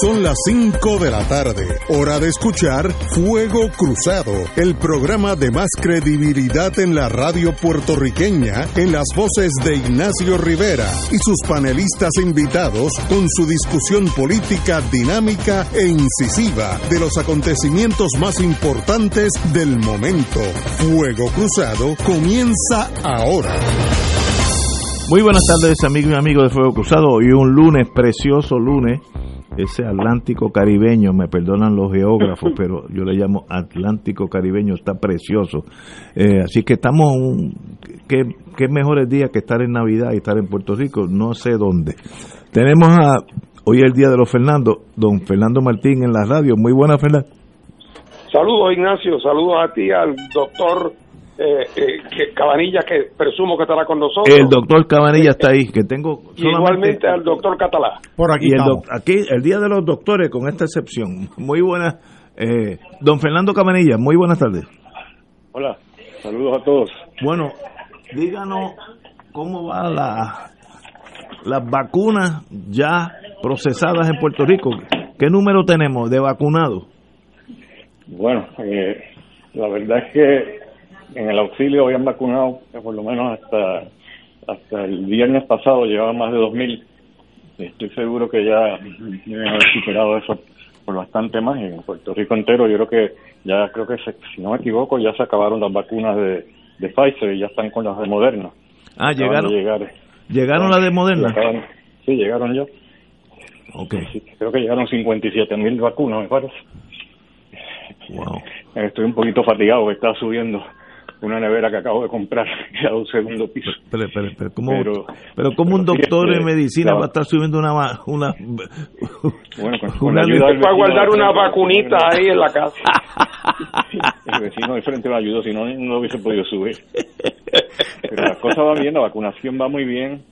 Son las 5 de la tarde, hora de escuchar Fuego Cruzado, el programa de más credibilidad en la radio puertorriqueña, en las voces de Ignacio Rivera y sus panelistas invitados con su discusión política dinámica e incisiva de los acontecimientos más importantes del momento. Fuego Cruzado comienza ahora. Muy buenas tardes, amigos y amigos de Fuego Cruzado. Hoy un lunes, precioso lunes, ese Atlántico caribeño, me perdonan los geógrafos, pero yo le llamo Atlántico caribeño, está precioso. Eh, así que estamos, un, ¿qué, qué mejores días que estar en Navidad y estar en Puerto Rico, no sé dónde. Tenemos a, hoy es el día de los Fernando, don Fernando Martín en la radio. Muy buena, Fernando. Saludos, Ignacio, saludos a ti, al doctor eh, eh, que Cabanilla, que presumo que estará con nosotros. El doctor Cabanilla está ahí, que tengo... Y igualmente al doctor Catalá. Por aquí y el doc- aquí, el día de los doctores, con esta excepción. Muy buena. Eh, don Fernando Cabanilla, muy buenas tardes. Hola, saludos a todos. Bueno, díganos cómo va la las vacunas ya procesadas en Puerto Rico. ¿Qué número tenemos de vacunados? Bueno, eh, la verdad es que en el auxilio habían vacunado, por lo menos hasta hasta el viernes pasado, llevaban más de 2.000. Estoy seguro que ya deben haber superado eso por bastante más. Y en Puerto Rico entero, yo creo que ya, creo que se- si no me equivoco, ya se acabaron las vacunas de, de Pfizer y ya están con las de Moderna. Ah, Acaban llegaron. llegar. ¿Llegaron las de Moderna? Acaban- sí, llegaron ya. Ok. Sí, creo que llegaron 57.000 vacunas, me parece. Wow. Estoy un poquito fatigado, está subiendo una nevera que acabo de comprar a un segundo piso. Pero, pero, pero, ¿cómo, Pero- pero ¿cómo un doctor este, en medicina va a estar subiendo una... una, Bueno, con, con una la ayuda del Para guardar una vacunita ahí en la casa. El vecino de frente me ayudó, si no, no hubiese podido subir. Pero las cosas van bien, la vacunación va muy bien.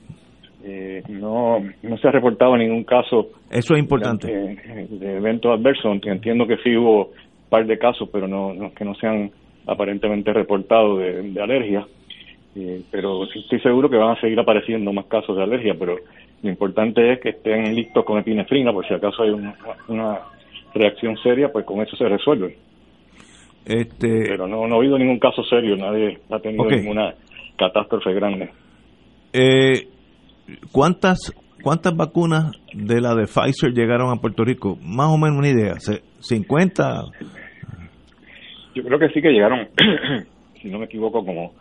Eh, no, no se ha reportado ningún caso Eso es importante. de, de evento adverso. Entiendo que sí hubo un par de casos, pero no, no- que no se han aparentemente reportado de, de alergia. Eh, pero estoy seguro que van a seguir apareciendo más casos de alergia, pero lo importante es que estén listos con epinefrina, por si acaso hay una, una reacción seria, pues con eso se resuelve. Este, Pero no, no ha habido ningún caso serio, nadie ha tenido ninguna catástrofe grande. eh, ¿cuántas, ¿Cuántas vacunas de la de Pfizer llegaron a Puerto Rico? Más o menos una idea. ¿Se- ¿50? Yo creo que sí que llegaron, si no me equivoco, como,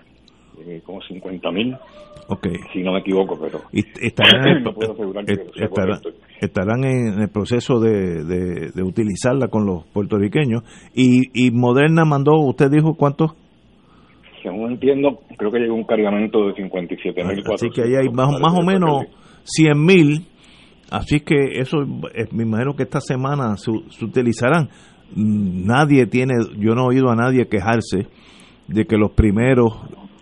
eh, como 50 mil, Ok. si no me equivoco, pero Y estarán, en el- No puedo asegurar que est- sea estarán, correcto. estarán en el proceso de, de- de utilizarla con los puertorriqueños. Y, y Moderna mandó, usted dijo cuántos? según entiendo, creo que llegó un cargamento de 57 mil. Así que ahí hay más, más o menos 100 mil. Así que eso, eh, me imagino que esta semana se, se utilizarán. Nadie tiene, yo no he oído a nadie quejarse de que los primeros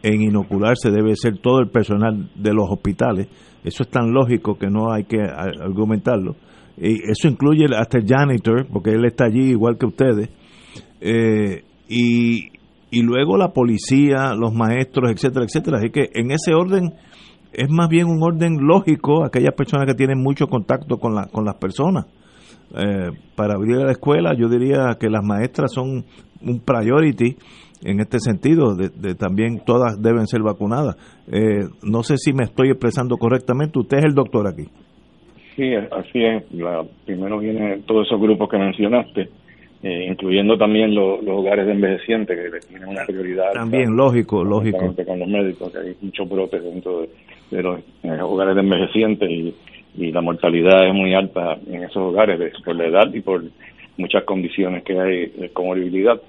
en inocularse debe ser todo el personal de los hospitales. Eso es tan lógico que no hay que argumentarlo. Y eso incluye hasta el janitor, porque él está allí igual que ustedes. Eh, y, y luego la policía, los maestros, etcétera, etcétera. Así que en ese orden es más bien un orden lógico aquellas personas que tienen mucho contacto con, la, con las personas. Eh, para abrir la escuela, yo diría que las maestras son un priority en este sentido, de, de también todas deben ser vacunadas. Eh, no sé si me estoy expresando correctamente, usted es el doctor aquí. Sí, así es. La, primero vienen todos esos grupos que mencionaste, eh, incluyendo también lo- los hogares de envejecientes, que le tienen una prioridad. También, lógico, lógico. Con los médicos, que hay muchos brotes dentro de, de los eh, hogares de envejecientes y, y la mortalidad es muy alta en esos hogares de- por la edad y por muchas condiciones que hay de comorbilidad.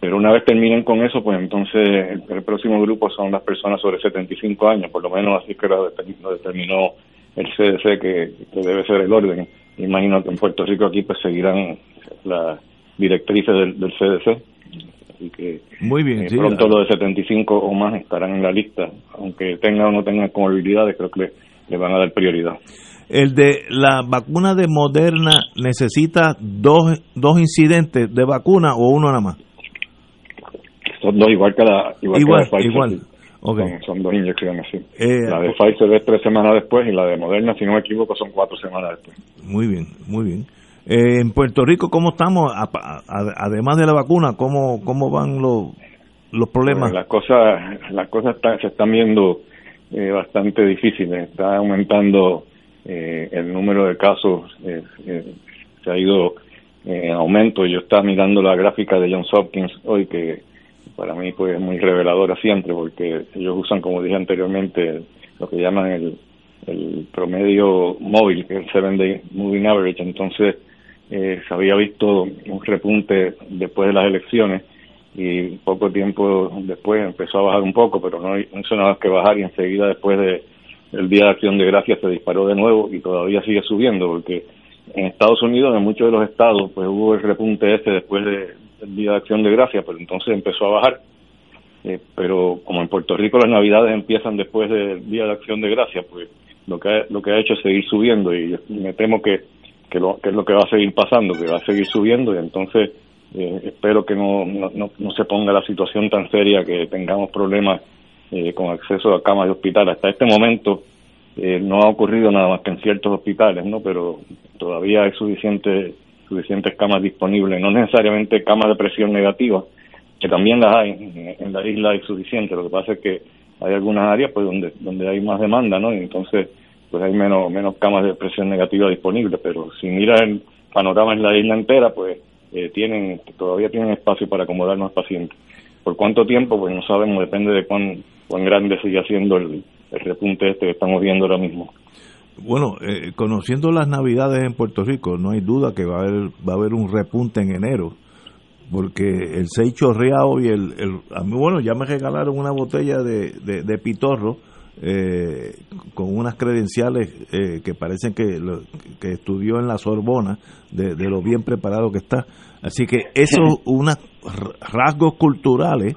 Pero una vez terminen con eso, pues entonces el, próximo grupo son las personas sobre 75 años, por lo menos así que lo, determinó- lo determinó el CDC que, que debe ser el orden. Imagino que en Puerto Rico aquí pues seguirán las directrices del, del CDC. Así que Muy bien, eh, sí. pronto los de 75 o más estarán en la lista, aunque tengan o no tengan comorbilidades, creo que le, van a dar prioridad. El de la vacuna de Moderna necesita dos, dos incidentes de vacuna o uno nada más. Son dos igual que la igual, que Igual, la de Pfizer. Son, dos inyecciones, sí. Eh, la de Pfizer es tres semanas después y la de Moderna, si no me equivoco, son cuatro semanas después. Muy bien, muy bien. Eh, en Puerto Rico, ¿cómo estamos? además de la vacuna, ¿cómo, cómo van los, los problemas? las cosas, las cosas se están viendo eh, bastante difíciles. Está aumentando eh, el número de casos, se ha ido en aumento. Yo estaba mirando la gráfica de Johns Hopkins hoy, que para mí pues es muy reveladora siempre, porque ellos usan, como dije anteriormente, lo que llaman el, el promedio móvil, que es el Seven Day Moving Average. Entonces, eh, se había visto un repunte después de las elecciones y poco tiempo después empezó a bajar un poco, pero no hizo nada que bajar y enseguida después de el Día de Acción de Gracias se disparó de nuevo y todavía sigue subiendo porque en Estados Unidos, en muchos de los estados, pues hubo el repunte este después de, del Día de Acción de Gracias, pero entonces empezó a bajar. Eh, pero como en Puerto Rico las Navidades empiezan después del Día de Acción de Gracias, pues lo que ha, lo que ha hecho es seguir subiendo y me temo que que, lo, que es lo que va a seguir pasando, que va a seguir subiendo y entonces eh, espero que no, no, no, se ponga la situación tan seria que tengamos problemas eh, con acceso a camas de hospital. Hasta este momento eh, no ha ocurrido nada más que en ciertos hospitales, ¿no? Pero todavía hay suficiente, suficientes camas disponibles, no necesariamente camas de presión negativa, que también las hay, en, la isla hay suficiente, lo que pasa es que hay algunas áreas pues donde, donde hay más demanda, ¿no? Y entonces pues hay menos, menos camas de presión negativa disponibles, pero si miras el panorama en la isla entera, pues eh, tienen todavía tienen espacio para acomodar más pacientes. ¿Por cuánto tiempo? Pues no sabemos, depende de cuán, cuán grande sigue siendo el, repunte este que estamos viendo ahora mismo. Bueno, eh, conociendo las navidades en Puerto Rico, no hay duda que va a haber, va a haber un repunte en enero, porque el seis chorreado y el, el a mí, bueno, ya me regalaron una botella de, de pitorro, eh, con unas credenciales eh, que parecen que, que estudió en la Sorbona, de, lo bien preparado que está. Así que eso, unos rasgos culturales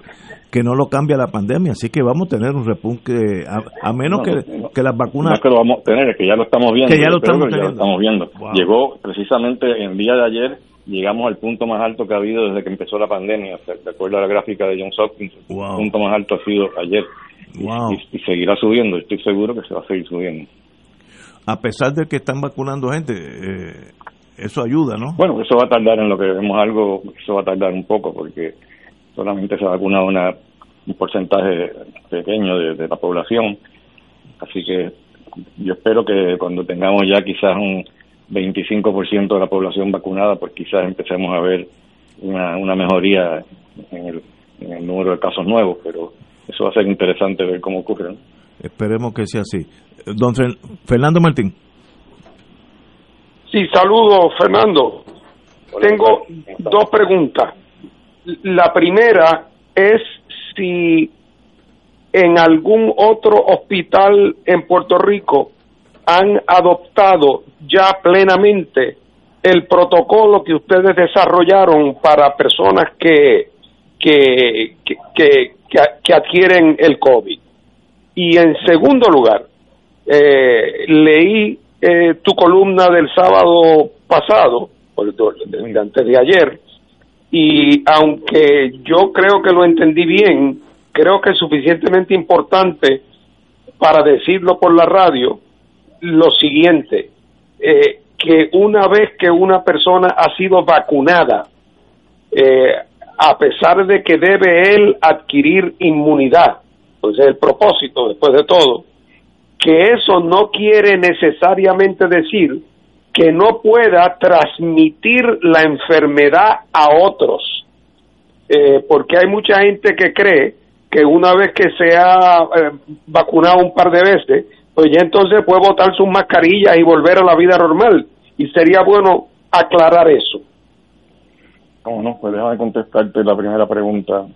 que no lo cambia la pandemia. Así que vamos a tener un repunte, a, menos que, que, las vacunas. No que lo vamos a tener, es que ya lo estamos viendo. ya lo estamos, viendo. Llegó precisamente el día de ayer llegamos al punto más alto que ha habido desde que empezó la pandemia. De acuerdo a la gráfica de John Hopkins, el punto más alto ha sido ayer. Y, seguirá subiendo, estoy seguro que se va a seguir subiendo. A pesar de que están vacunando gente, eh, eso ayuda, ¿no? Bueno, eso va a tardar en lo que vemos algo, eso va a tardar un poco porque solamente se ha vacunado una, un porcentaje pequeño de, la población. Así que yo espero que cuando tengamos ya quizás un 25% de la población vacunada, pues quizás empecemos a ver una, una mejoría en el, en el número de casos nuevos, pero eso va a ser interesante ver cómo ocurre. Esperemos que sea así. Don Fernando Martín. Sí, saludos, Fernando. Tengo dos preguntas. La primera es si en algún otro hospital en Puerto Rico han adoptado ya plenamente el protocolo que ustedes desarrollaron para personas que, que, que, que, adquieren el COVID. Y en segundo lugar, eh, leí eh, tu columna del sábado pasado, de, antes de ayer, y aunque yo creo que lo entendí bien, creo que es suficientemente importante para decirlo por la radio, lo siguiente, eh, que una vez que una persona ha sido vacunada, eh, a pesar de que debe él adquirir inmunidad, pues es el propósito después de todo, que eso no quiere necesariamente decir que no pueda transmitir la enfermedad a otros, eh, porque hay mucha gente que cree que una vez que se ha eh, vacunado un par de veces, pues ya entonces puede botar sus mascarillas y volver a la vida normal. Y sería bueno aclarar eso. ¿Cómo no? Pues déjame contestarte la primera pregunta.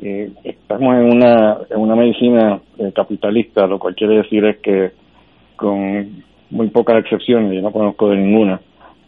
Eh, estamos en una, en una medicina eh, capitalista, lo cual quiere decir es que con muy pocas excepciones, yo no conozco de ninguna,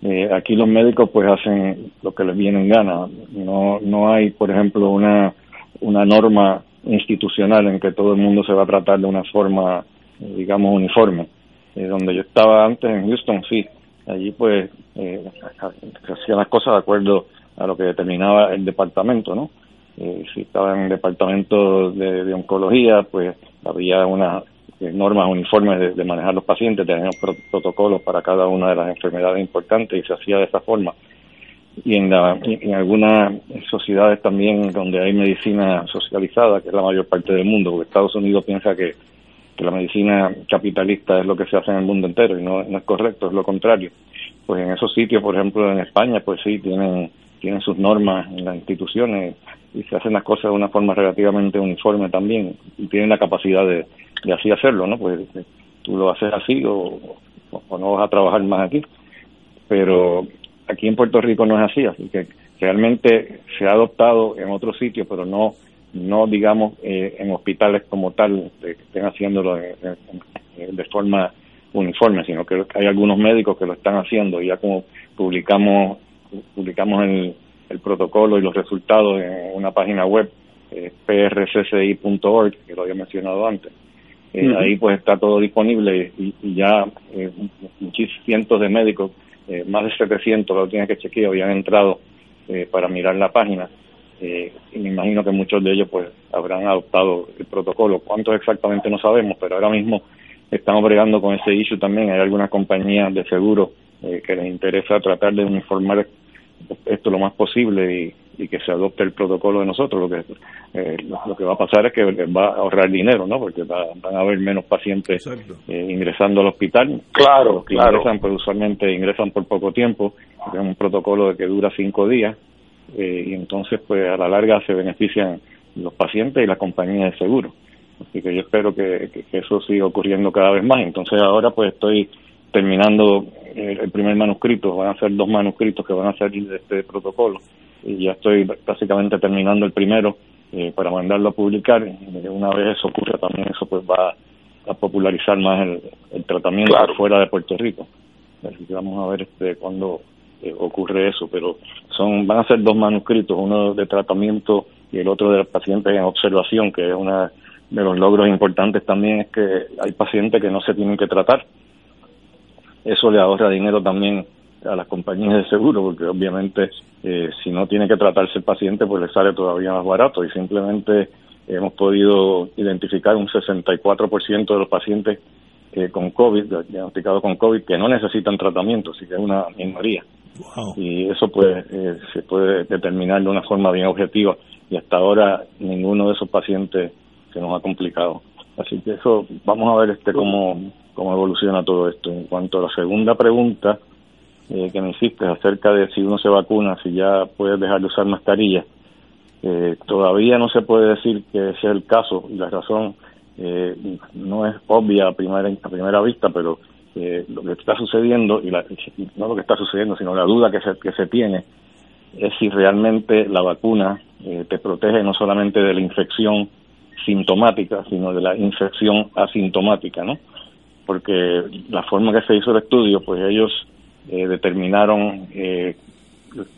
eh, aquí los médicos pues hacen lo que les viene en gana. No, no hay, por ejemplo, una, una norma institucional en que todo el mundo se va a tratar de una forma, digamos, uniforme. donde yo estaba antes en Houston, sí, allí pues se hacían las cosas de acuerdo a lo que determinaba el departamento, ¿no? Eh, si estaba en el departamento de, oncología, pues había unas normas uniformes de, manejar los pacientes, teníamos protocolos para cada una de las enfermedades importantes y se hacía de esa forma. Y en, la, en algunas sociedades también donde hay medicina socializada, que es la mayor parte del mundo, porque Estados Unidos piensa que, que la medicina capitalista es lo que se hace en el mundo entero y no, no es correcto, es lo contrario. Pues en esos sitios, por ejemplo en España, pues sí, tienen tienen sus normas en las instituciones y se hacen las cosas de una forma relativamente uniforme también y tienen la capacidad de, así hacerlo, ¿no? Pues eh, tú lo haces así o, no vas a trabajar más aquí. Pero aquí en Puerto Rico no es así, así que realmente se ha adoptado en otros sitios, pero no no digamos eh, en hospitales como tal que estén haciéndolo de, de, forma uniforme, sino que hay algunos médicos que lo están haciendo y ya como publicamos publicamos el, el protocolo y los resultados en una página web, eh, prcci.org, que lo había mencionado antes. Eh, ahí pues está todo disponible y, ya eh, cientos de médicos, eh, más de 700, lo tienen que chequear, habían entrado para mirar la página. y me imagino que muchos de ellos pues habrán adoptado el protocolo. ¿Cuántos exactamente no sabemos? Pero ahora mismo estamos bregando con ese issue también. Hay algunas compañías de seguro que les interesa tratar de uniformar esto lo más posible y, que se adopte el protocolo de nosotros. Lo que eh, lo, que va a pasar es que va a ahorrar dinero, ¿no? Porque van a haber menos pacientes eh, ingresando al hospital. Claro, Los que claro. ingresan, pues usualmente ingresan por poco tiempo. Es un protocolo de que dura cinco días eh, y entonces, pues a la larga se benefician los pacientes y la compañía de seguro. Así que yo espero que, que eso siga ocurriendo cada vez más. Entonces ahora pues estoy terminando el, primer manuscrito, van a ser dos manuscritos que van a salir de este protocolo y ya estoy básicamente terminando el primero eh, para mandarlo a publicar. Y una vez eso ocurra también eso pues va a popularizar más el, tratamiento fuera de Puerto Rico. Así que vamos a ver este cuándo eh, ocurre eso, pero son van a ser dos manuscritos, uno de tratamiento y el otro de pacientes en observación, que es una de los logros importantes también es que hay pacientes que no se tienen que tratar eso le ahorra dinero también a las compañías de seguro, porque obviamente eh, si no tiene que tratarse el paciente, pues le sale todavía más barato y simplemente hemos podido identificar un 64% de los pacientes eh, con COVID, diagnosticados con COVID, que no necesitan tratamiento, así que es una minoría. Y eso pues eh, se puede determinar de una forma bien objetiva y hasta ahora ninguno de esos pacientes se nos ha complicado. Así que eso, vamos a ver este cómo, cómo evoluciona todo esto. En cuanto a la segunda pregunta eh, que me hiciste acerca de si uno se vacuna, si ya puedes dejar de usar mascarilla, eh, todavía no se puede decir que ese es el caso y la razón eh, no es obvia a primera, a primera vista, pero lo que está sucediendo, y la, no lo que está sucediendo, sino la duda que se, que se tiene, es si realmente la vacuna te protege no solamente de la infección sintomática, sino de la infección asintomática, ¿no? porque la forma que se hizo el estudio, pues ellos eh, determinaron eh,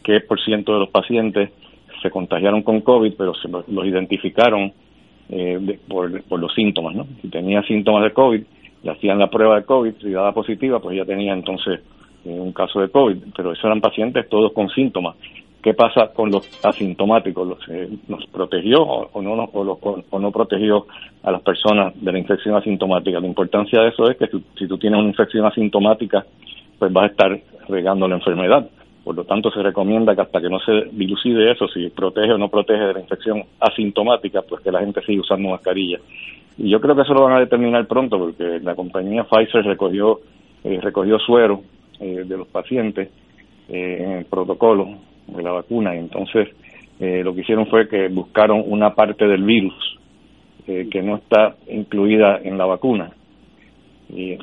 qué por ciento de los pacientes se contagiaron con COVID, pero se los, identificaron eh, por, los síntomas, ¿no? Si tenía síntomas de COVID, le hacían la prueba de COVID, si daba positiva, pues ya tenía entonces un caso de COVID, pero esos eran pacientes todos con síntomas. ¿Qué pasa con los asintomáticos? ¿Los, eh, ¿Nos protegió o, no, o, no protegió a las personas de la infección asintomática? La importancia de eso es que si tú tienes una infección asintomática, pues vas a estar regando la enfermedad. Por lo tanto, se recomienda que hasta que no se dilucide eso, si protege o no protege de la infección asintomática, pues que la gente siga usando mascarilla. Y yo creo que eso lo van a determinar pronto, porque la compañía Pfizer recogió, eh, recogió suero eh, de los pacientes en el protocolo de la vacuna. Y entonces eh, lo que hicieron fue que buscaron una parte del virus eh, que no está incluida en la vacuna. Y,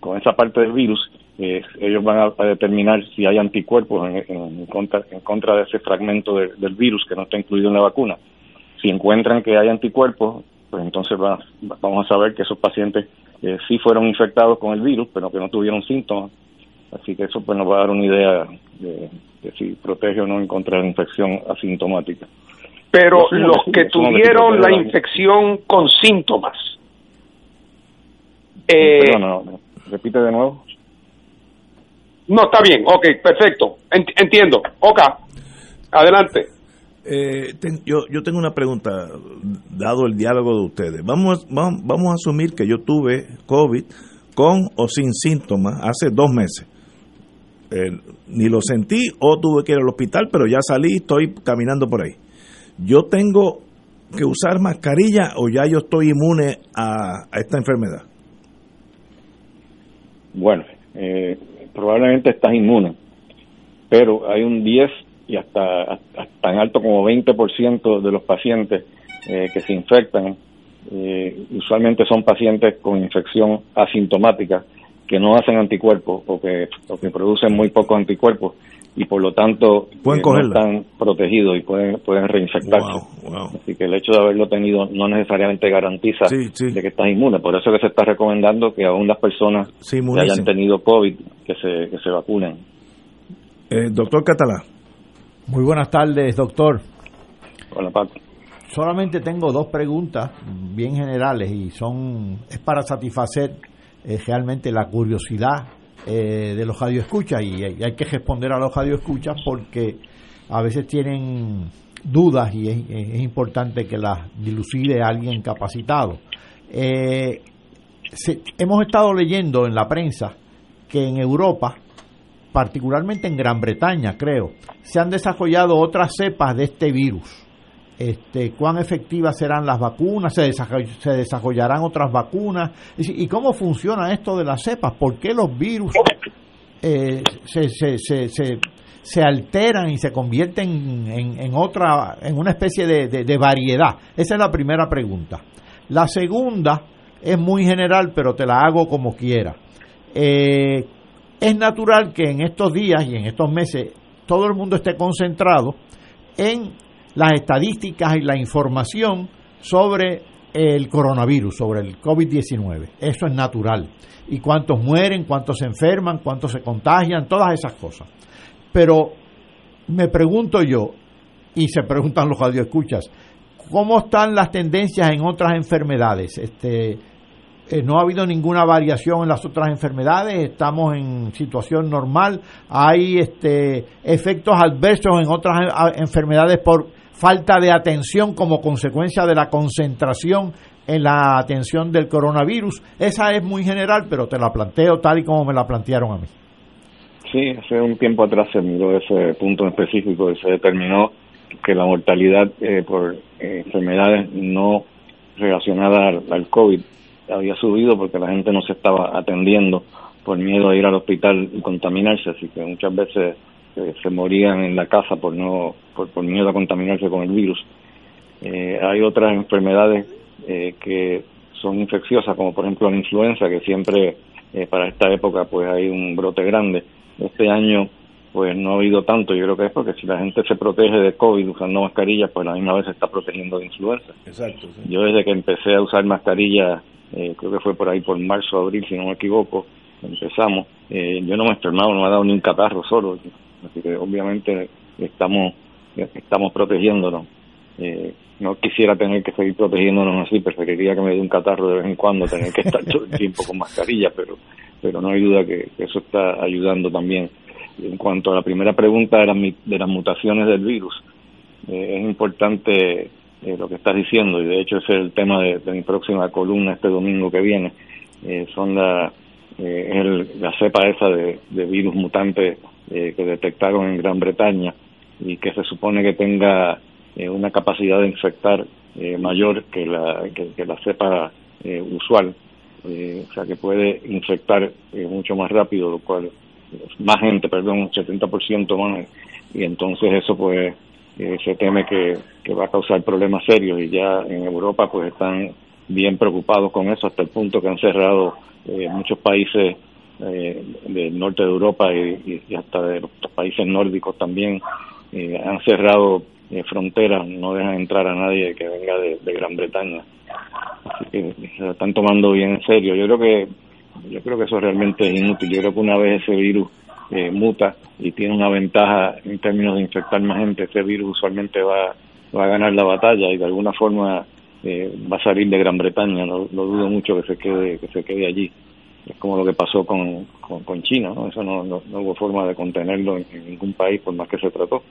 con esa parte del virus eh, ellos van a, determinar si hay anticuerpos en, contra, en contra de ese fragmento del virus que no está incluido en la vacuna. Si encuentran que hay anticuerpos, pues entonces vamos a saber que esos pacientes sí fueron infectados con el virus, pero que no tuvieron síntomas. Así que eso pues nos va a dar una idea de, si protege o no en contra de la infección asintomática. Pero los que tuvieron la infección con síntomas. Eh, no, repite de nuevo. No, está bien, ok, perfecto, entiendo. Ok, adelante. Eh, yo, yo tengo una pregunta, dado el diálogo de ustedes. Vamos, vamos, vamos a asumir que yo tuve COVID con o sin síntomas hace dos meses. Ni lo sentí o tuve que ir al hospital, pero ya salí, estoy caminando por ahí. Yo tengo que usar mascarilla o ya yo estoy inmune a, esta enfermedad? Bueno, eh, probablemente estás inmune, pero hay un 10 y hasta, tan alto como 20% de los pacientes eh, que se infectan, eh, usualmente son pacientes con infección asintomática que no hacen anticuerpos o que, o que producen muy pocos anticuerpos y por lo tanto pueden eh, no están protegidos y pueden pueden reinfectarse. Así que el hecho de haberlo tenido no necesariamente garantiza de que estás inmune. Por eso que se está recomendando que aún las personas que hayan tenido COVID que se, que se vacunen. Eh, doctor Catalá. Muy buenas tardes, doctor. Hola, Paco. Solamente tengo dos preguntas bien generales y son es para satisfacer eh, realmente la curiosidad eh, de los radioescuchas y hay, que responder a los radioescuchas porque a veces tienen dudas y es, importante que las dilucide alguien capacitado. Eh, hemos estado leyendo en la prensa que en Europa, particularmente en Gran Bretaña, creo, se han desarrollado otras cepas de este virus este, cuán efectivas serán las vacunas, se, desarrollarán otras vacunas, y, cómo funciona esto de las cepas, por qué los virus eh, se, se, se, se, alteran y se convierten en, otra, en una especie de, variedad. Esa es la primera pregunta. La segunda es muy general, pero te la hago como quiera. Eh, es natural que en estos días y en estos meses todo el mundo esté concentrado en las estadísticas y la información sobre el coronavirus, sobre el COVID-19. Eso es natural. Y cuántos mueren, cuántos se enferman, cuántos se contagian, todas esas cosas. Pero me pregunto yo, y se preguntan los radioescuchas, ¿cómo están las tendencias en otras enfermedades? Este, eh, no ha habido ninguna variación en las otras enfermedades, estamos en situación normal, hay este, efectos adversos en otras eh, enfermedades por falta de atención como consecuencia de la concentración en la atención del coronavirus. Esa es muy general, pero te la planteo tal y como me la plantearon a mí. Sí, hace un tiempo atrás se miró ese punto específico y se determinó que la mortalidad eh, por eh, enfermedades no relacionadas al, COVID había subido porque la gente no se estaba atendiendo por miedo a ir al hospital y contaminarse, así que muchas veces se morían en la casa por no por, miedo a contaminarse con el virus. Eh, hay otras enfermedades eh, que son infecciosas, como por ejemplo la influenza, que siempre eh, para esta época pues hay un brote grande. Este año pues no ha habido tanto, yo creo que es porque si la gente se protege de COVID usando mascarillas, pues a la misma vez se está protegiendo de influenza. Exacto. Yo desde que empecé a usar mascarilla, creo que fue por ahí por marzo, abril, si no me equivoco, empezamos, yo no me he enfermado, no me ha dado ni un catarro solo, Así que obviamente estamos, estamos protegiéndonos. Eh, no quisiera tener que seguir protegiéndonos así, preferiría que me dé un catarro de vez en cuando, tener que estar todo el tiempo con mascarilla, pero, pero no hay duda que, eso está ayudando también. En cuanto a la primera pregunta de las, de las mutaciones del virus, eh, es importante eh, lo que estás diciendo, y de hecho ese es el tema de, mi próxima columna este domingo que viene. son la, el, la cepa esa de virus mutante eh, que detectaron en Gran Bretaña y que se supone que tenga eh, una capacidad de infectar eh, mayor que la, que, la cepa usual, o sea que puede infectar mucho más rápido, lo cual, más gente, perdón, un 70% más, y entonces eso pues se teme que, que va a causar problemas serios. Y ya en Europa pues están bien preocupados con eso hasta el punto que han cerrado muchos países eh, del norte de Europa y, hasta de los países nórdicos también eh, han cerrado eh, fronteras, no dejan entrar a nadie que venga de, Gran Bretaña. Así que se lo están tomando bien en serio. Yo creo que yo creo que eso realmente es inútil. Yo creo que una vez ese virus eh, muta y tiene una ventaja en términos de infectar más gente, ese virus usualmente va, va a ganar la batalla y de alguna forma va a salir de Gran Bretaña. No, no dudo mucho que se quede que se quede allí es como lo que pasó con, con, China, ¿no? Eso no, no, hubo forma de contenerlo en, ningún país por más que se trató.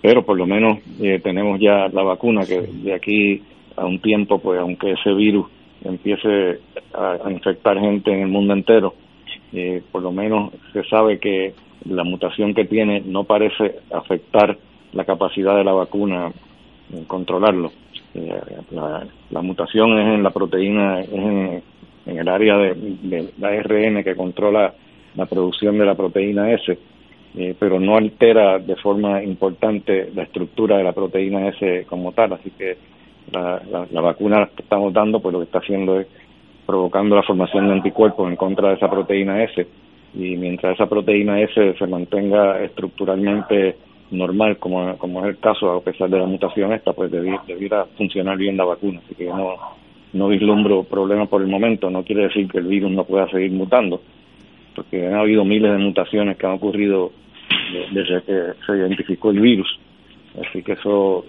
pero por lo menos eh, tenemos ya la vacuna que de aquí a un tiempo, pues aunque ese virus empiece a, infectar gente en el mundo entero, eh, por lo menos se sabe que la mutación que tiene no parece afectar la capacidad de la vacuna en controlarlo. Eh, la, mutación es en la proteína, es en, el área de, la ARN que controla la producción de la proteína S, eh, pero no altera de forma importante la estructura de la proteína S como tal. Así que la, la, vacuna que estamos dando, pues lo que está haciendo es provocando la formación de anticuerpos en contra de esa proteína S. Y mientras esa proteína S se mantenga estructuralmente normal, como, es el caso, a pesar de la mutación esta, pues debiera, funcionar bien la vacuna. Así que no, no vislumbro problemas por el momento. No quiere decir que el virus no pueda seguir mutando, porque han habido miles de mutaciones que han ocurrido desde que se identificó el virus. Así que eso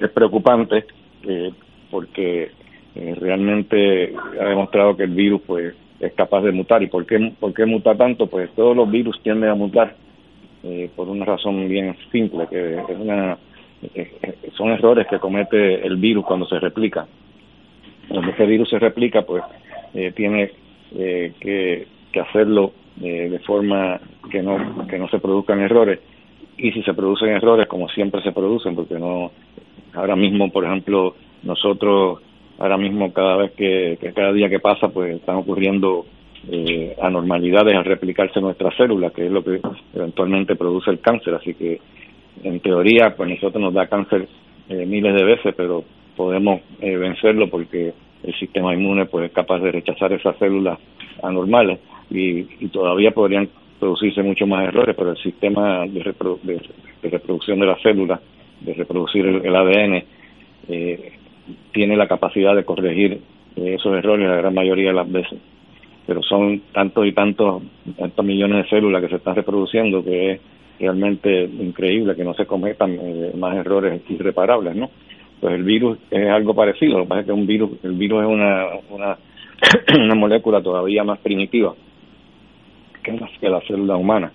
es preocupante eh, porque eh, realmente ha demostrado que el virus pues es capaz de mutar. ¿Y por qué, por qué muta tanto? Pues todos los virus tienden a mutar eh, por una razón bien simple, que es una, son errores que comete el virus cuando se replica. Cuando ese virus se replica, pues tiene que, que hacerlo de forma que no, que no se produzcan errores. Y si se producen errores, como siempre se producen, porque no Ahora mismo, por ejemplo, nosotros, ahora mismo cada vez que, cada día que pasa, pues están ocurriendo eh, anormalidades al replicarse nuestras células, que es lo que eventualmente produce el cáncer. Así que, en teoría, pues nosotros nos da cáncer eh, miles de veces, pero podemos eh, vencerlo porque el sistema inmune pues es capaz de rechazar esas células anormales y, todavía podrían producirse muchos más errores, pero el sistema de, de reproducción de las células de reproducir el, ADN, eh, tiene la capacidad de corregir eh, esos errores la gran mayoría de las veces. Pero son tantos y tantos, tantos millones de células que se están reproduciendo que es realmente increíble que no se cometan eh, más errores irreparables, ¿no? Pues el virus es algo parecido, lo que pasa es que un virus, el virus es una, una, molécula todavía más primitiva que la, célula humana.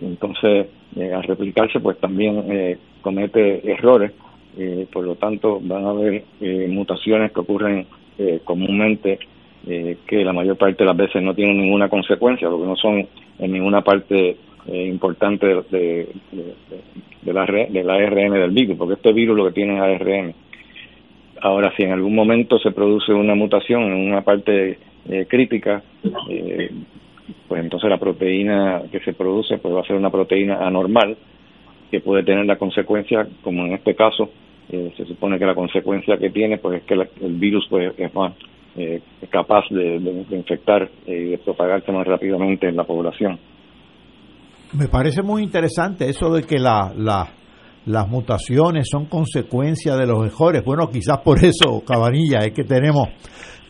Entonces, al replicarse, pues también eh, comete errores, eh, por lo tanto van a haber eh, mutaciones que ocurren eh, comúnmente que la mayor parte de las veces no tienen ninguna consecuencia, porque no son en ninguna parte importante de, de, la, del ARN del virus, porque este virus lo que tiene es ARN. Ahora, si en algún momento se produce una mutación en una parte crítica, pues entonces la proteína que se produce pues va a ser una proteína anormal que puede tener la consecuencia, como en este caso, eh, se supone que la consecuencia que tiene pues es que el virus pues es más eh, capaz de, infectar y de propagarse más rápidamente en la población. Me parece muy interesante eso de que la, las mutaciones son consecuencia de los mejores. Bueno, quizás por eso, Cabanilla, es que tenemos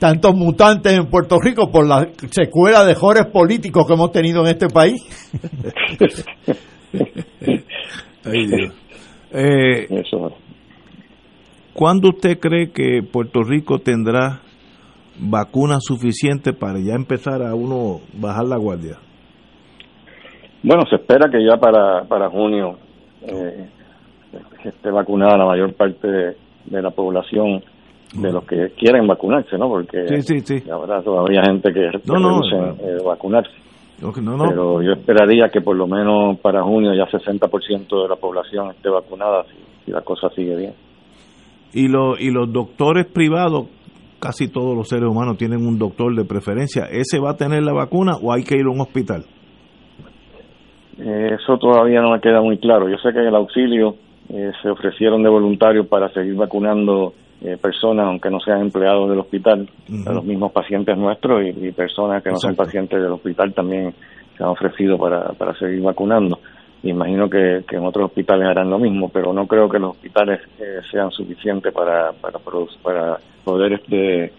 tantos mutantes en Puerto Rico por la secuela de mejores políticos que hemos tenido en este país. Eh, ¿Cuándo usted cree que Puerto Rico tendrá vacunas suficientes para ya empezar a uno bajar la guardia? Bueno, se espera que ya para, para junio eh, esté vacunada la mayor parte de, la población de los que quieren vacunarse, ¿no? Porque sí, sí, habrá todavía gente que, no, eh, vacunarse. Pero yo esperaría que por lo menos para junio ya 60% de la población esté vacunada si, la cosa sigue bien. Y, lo, y los doctores privados, casi todos los seres humanos tienen un doctor de preferencia. ¿Ese va a tener la vacuna o hay que ir a un hospital? Eh, eso todavía no me queda muy claro. Yo sé que en el auxilio eh, se ofrecieron de voluntarios para seguir vacunando eh, personas, aunque no sean empleados del hospital, a los mismos pacientes nuestros y, personas que no son pacientes del hospital también se han ofrecido para, para seguir vacunando. Imagino que, en otros hospitales harán lo mismo, pero no creo que los hospitales eh, sean suficientes para, para, para poder este,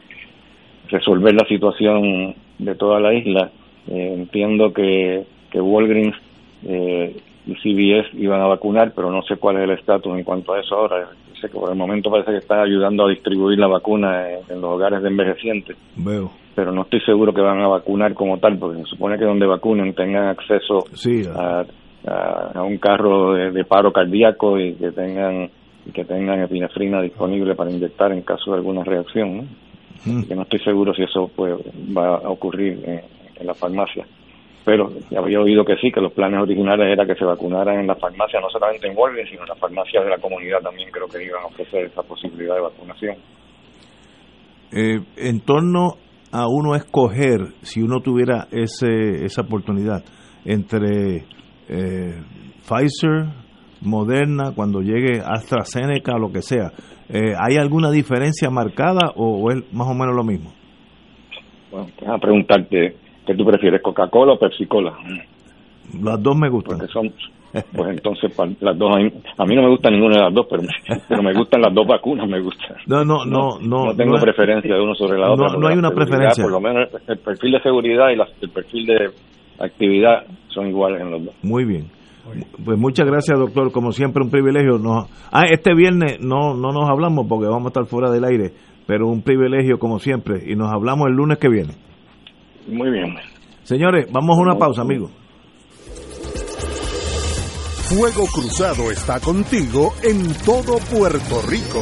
resolver la situación de toda la isla. Eh, entiendo que, que Walgreens eh, y CBS iban a vacunar, pero no sé cuál es el estatus en cuanto a eso ahora. Sé que por el momento parece que están ayudando a distribuir la vacuna en, los hogares de envejecientes. Veo. Pero no estoy seguro que van a vacunar como tal, porque se supone que donde vacunen tengan acceso a, a, un carro de, paro cardíaco y que tengan que tengan epinefrina disponible para inyectar en caso de alguna reacción. ¿no? Mm. Que no estoy seguro si eso pues, va a ocurrir en, la farmacia. Pero había oído que sí, que los planes originales era que se vacunaran en la farmacia, no solamente en Walgreens, sino en las farmacias de la comunidad también creo que iban a ofrecer esa posibilidad de vacunación. Eh, en torno a uno escoger, si uno tuviera ese, esa oportunidad, entre eh, Pfizer, Moderna, cuando llegue AstraZeneca o lo que sea, eh, ¿hay alguna diferencia marcada o, es más o menos lo mismo? Bueno, a preguntarte, ¿qué tú prefieres, Coca-Cola o Pepsi-Cola? Las dos me gustan. Porque son, pues entonces las dos, a mí no me gusta ninguna de las dos, pero, pero me gustan las dos vacunas, me gustan. No, no, no, no. No tengo preferencia de uno sobre la otra. No, hay una preferencia. Por lo menos el perfil de seguridad y el perfil de actividad son iguales en los dos. Muy bien. Pues muchas gracias, doctor. Como siempre, un privilegio. no ah, este viernes no, no nos hablamos porque vamos a estar fuera del aire, pero un privilegio como siempre. Y nos hablamos el lunes que viene. Muy bien. Señores, vamos a una pausa, amigos. Fuego Cruzado está contigo en todo Puerto Rico.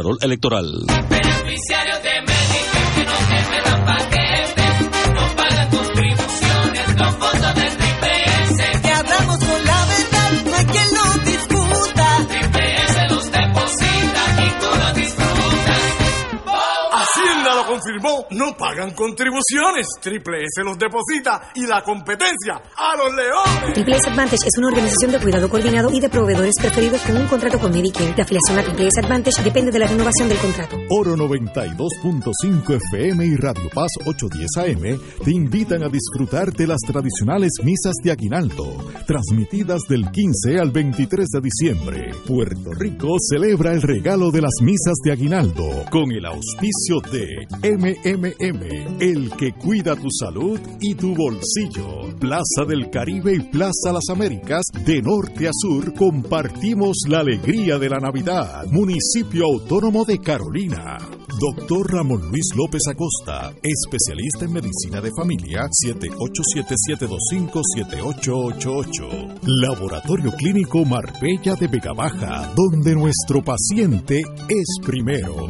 Electoral. No pagan contribuciones. Triple S los deposita y la competencia a los leones. Triple S Advantage es una organización de cuidado coordinado y de proveedores preferidos con un contrato con Medicare. La afiliación a Triple S Advantage depende de la renovación del contrato. Oro 92.5 FM y Radio Paz 810 AM te invitan a disfrutar de las tradicionales misas de aguinaldo, transmitidas del 15 al 23 de diciembre. Puerto Rico celebra el regalo de las misas de aguinaldo con el auspicio de MMM, el que cuida tu salud y tu bolsillo. Plaza del Caribe y Plaza Las Américas, de norte a sur, compartimos la alegría de la Navidad. Municipio Autónomo de Carolina. Doctor Ramón Luis López Acosta, especialista en medicina de familia, 787-225-7888. Laboratorio Clínico Marbella de Vega Baja, donde nuestro paciente es primero.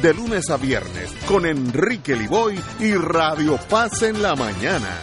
de lunes a viernes con Enrique Liboy y Radio Paz en la mañana.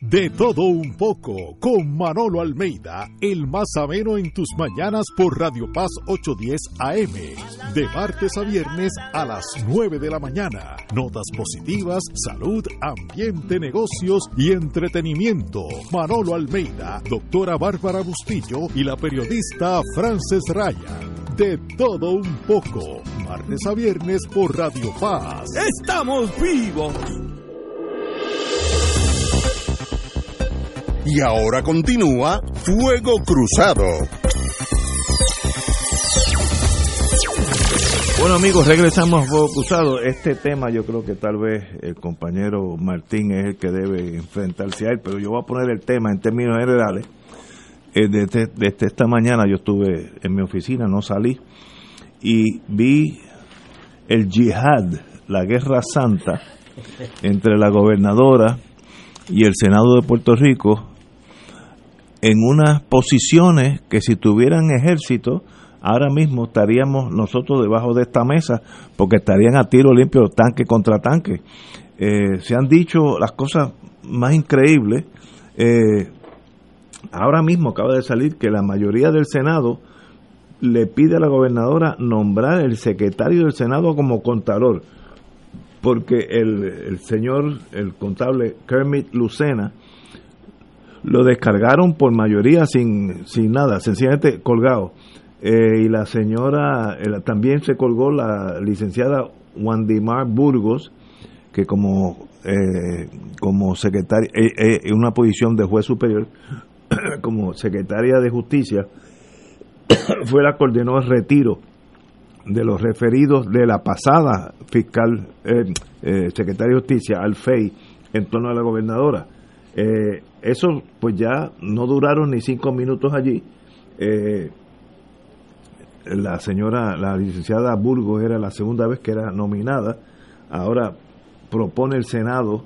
De todo un poco, con Manolo Almeida, el más ameno en tus mañanas por Radio Paz 810 AM, de martes a viernes a las 9 de la mañana. Notas positivas, salud, ambiente, negocios y entretenimiento. Manolo Almeida, doctora Bárbara Bustillo y la periodista Frances Ryan. De todo un poco, martes a viernes por Radio Paz. ¡Estamos vivos! Y ahora continúa Fuego Cruzado. Bueno amigos, regresamos a Fuego Cruzado. Este tema yo creo que tal vez el compañero Martín es el que debe enfrentarse a él, pero yo voy a poner el tema en términos generales. Eh, desde, desde esta mañana yo estuve en mi oficina, no salí, y vi el yihad, la guerra santa, entre la gobernadora y el Senado de Puerto Rico en unas posiciones que si tuvieran ejército, ahora mismo estaríamos nosotros debajo de esta mesa, porque estarían a tiro limpio tanque contra tanque. Eh, se han dicho las cosas más increíbles. Eh, ahora mismo acaba de salir que la mayoría del Senado le pide a la gobernadora nombrar el secretario del Senado como contador, porque el, señor, el contable Kermit Lucena, lo descargaron por mayoría sin, sin nada, sencillamente colgado. Eh, y la señora, eh, también se colgó la licenciada Wandimar Burgos, que como, eh, como secretaria, en una posición de juez superior, como secretaria de justicia, fue la que ordenó el retiro de los referidos de la pasada fiscal, eh, eh, secretaria de justicia, al FEI, en torno a la gobernadora. Eh, eso pues ya no duraron ni cinco minutos allí. Eh, la señora, la licenciada Burgos era la segunda vez que era nominada. Ahora propone el Senado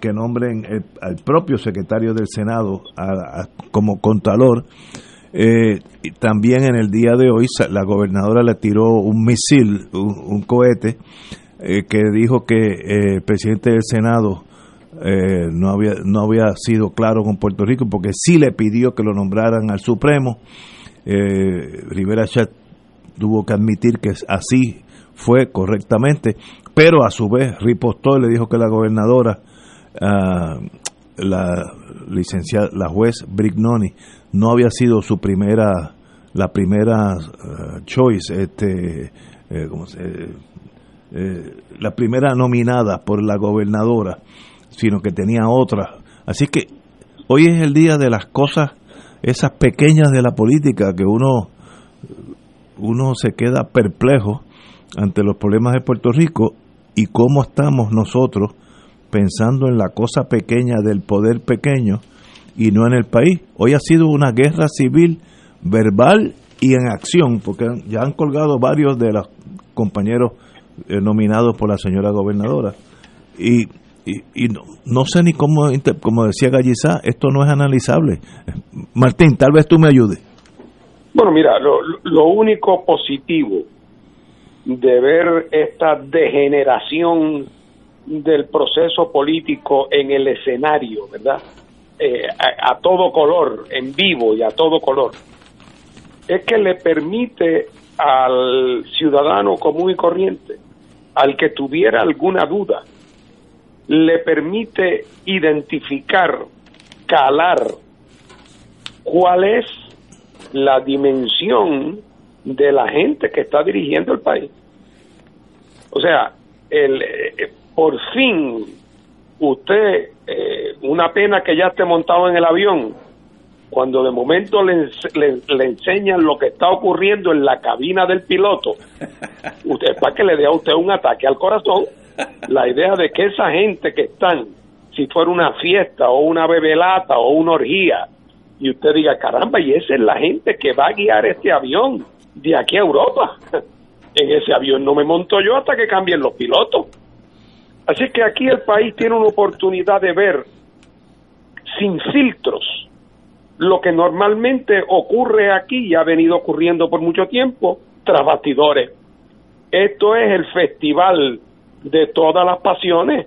que nombren el- al propio secretario del Senado como contador. Eh, también en el día de hoy la gobernadora le tiró un misil, un, cohete, eh, que dijo que eh, el presidente del Senado eh, no había no había sido claro con Puerto Rico porque sí le pidió que lo nombraran al Supremo. Eh, Rivera Chat tuvo que admitir que así fue correctamente, pero a su vez ripostó y le dijo que la gobernadora, ah, la licenciada, la juez Brignoni, no había sido su primera, la primera ah, choice, este, eh, ¿cómo se- eh, la primera nominada por la gobernadora, sino que tenía otra. Así que hoy es el día de las cosas, esas pequeñas de la política que uno uno se queda perplejo ante los problemas de Puerto Rico y cómo estamos nosotros pensando en la cosa pequeña del poder pequeño y no en el país. Hoy ha sido una guerra civil verbal y en acción, porque ya han colgado varios de los compañeros eh, nominados por la señora gobernadora. Y, y, y no, no sé ni cómo, como decía Gallizá, esto no es analizable. Martín, tal vez tú me ayudes. Bueno, mira, lo, lo único positivo de ver esta degeneración del proceso político en el escenario, ¿verdad? Eh, a, a todo color, en vivo y a todo color, es que le permite al ciudadano común y corriente, al que tuviera alguna duda, le permite identificar, calar cuál es la dimensión de la gente que está dirigiendo el país. O sea, el, eh, por fin usted, eh, una pena que ya esté montado en el avión, cuando de momento le, le- le enseñan lo que está ocurriendo en la cabina del piloto, usted para que le dé a usted un ataque al corazón, la idea de que esa gente que están, si fuera una fiesta o una bebelata o una orgía, y usted diga, caramba, y esa es la gente que va a guiar este avión de aquí a Europa. En ese avión no me monto yo hasta que cambien los pilotos. Así que aquí el país tiene una oportunidad de ver sin filtros lo que normalmente ocurre aquí y ha venido ocurriendo por mucho tiempo tras bastidores. Esto es el festival de todas las pasiones,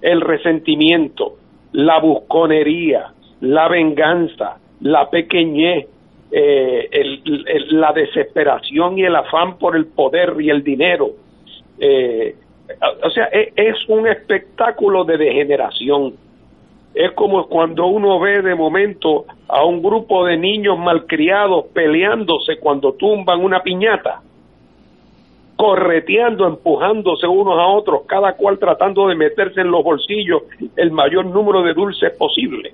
el resentimiento, la busconería, la venganza, la pequeñez, eh, la desesperación y el afán por el poder y el dinero. Eh, o sea, e- es un espectáculo de degeneración. Es como cuando uno ve de momento a un grupo de niños malcriados peleándose cuando tumban una piñata, correteando, empujándose unos a otros, cada cual tratando de meterse en los bolsillos el mayor número de dulces posible.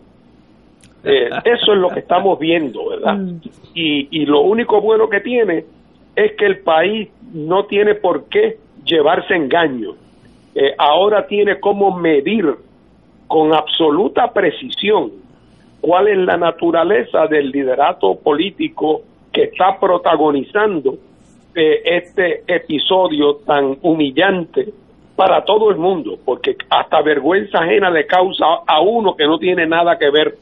Eh, eso es lo que estamos viendo, ¿verdad? Y, y lo único bueno que tiene es que el país no tiene por qué llevarse engaño. Eh, ahora tiene cómo medir con absoluta precisión cuál es la naturaleza del liderato político que está protagonizando eh, este episodio tan humillante para todo el mundo, porque hasta vergüenza ajena le causa a uno que no tiene nada que ver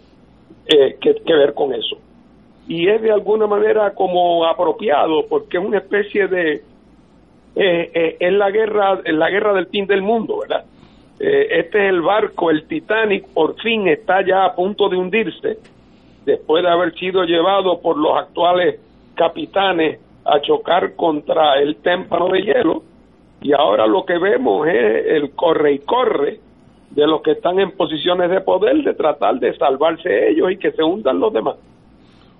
eh, que, que ver con eso. Y es de alguna manera como apropiado, porque es una especie de eh, eh, es la guerra, es la guerra del fin del mundo, ¿verdad? Eh, este es el barco, el Titanic, por fin está ya a punto de hundirse, después de haber sido llevado por los actuales capitanes a chocar contra el témpano de hielo, y ahora lo que vemos es el corre y corre de los que están en posiciones de poder de tratar de salvarse ellos y que se hundan los demás.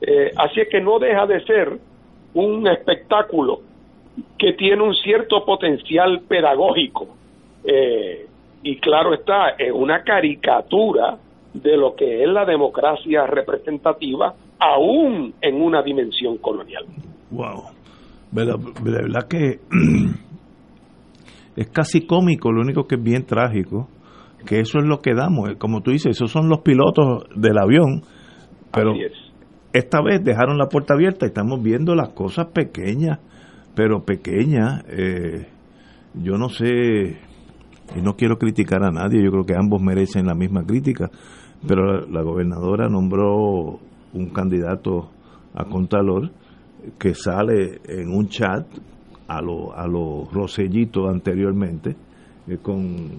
Eh, así es que no deja de ser un espectáculo que tiene un cierto potencial pedagógico. Eh, y claro está, es una caricatura de lo que es la democracia representativa, aún en una dimensión colonial. Wow. De la, de la verdad que es casi cómico, lo único que es bien trágico, que eso es lo que damos. Como tú dices, esos son los pilotos del avión, pero es. esta vez dejaron la puerta abierta y estamos viendo las cosas pequeñas, pero pequeñas. eh, yo no sé, y no quiero criticar a nadie, yo creo que ambos merecen la misma crítica, pero la, gobernadora nombró un candidato a Contralor que sale en un chat a los a los Rosellitos anteriormente eh, con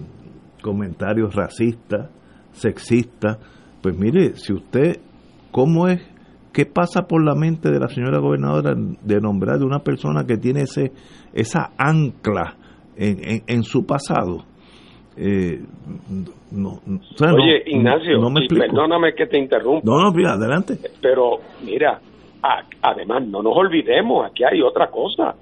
comentarios racistas, sexistas. Pues mire, si usted, ¿cómo es? ¿Qué pasa por la mente de la señora gobernadora de nombrar de una persona que tiene ese esa ancla en, en, en su pasado? Eh, no, no, o sea, no- Oye, Ignacio, no me perdóname que te interrumpa, No, no, mira, adelante. pero mira, a- además no nos olvidemos, aquí hay otra cosa.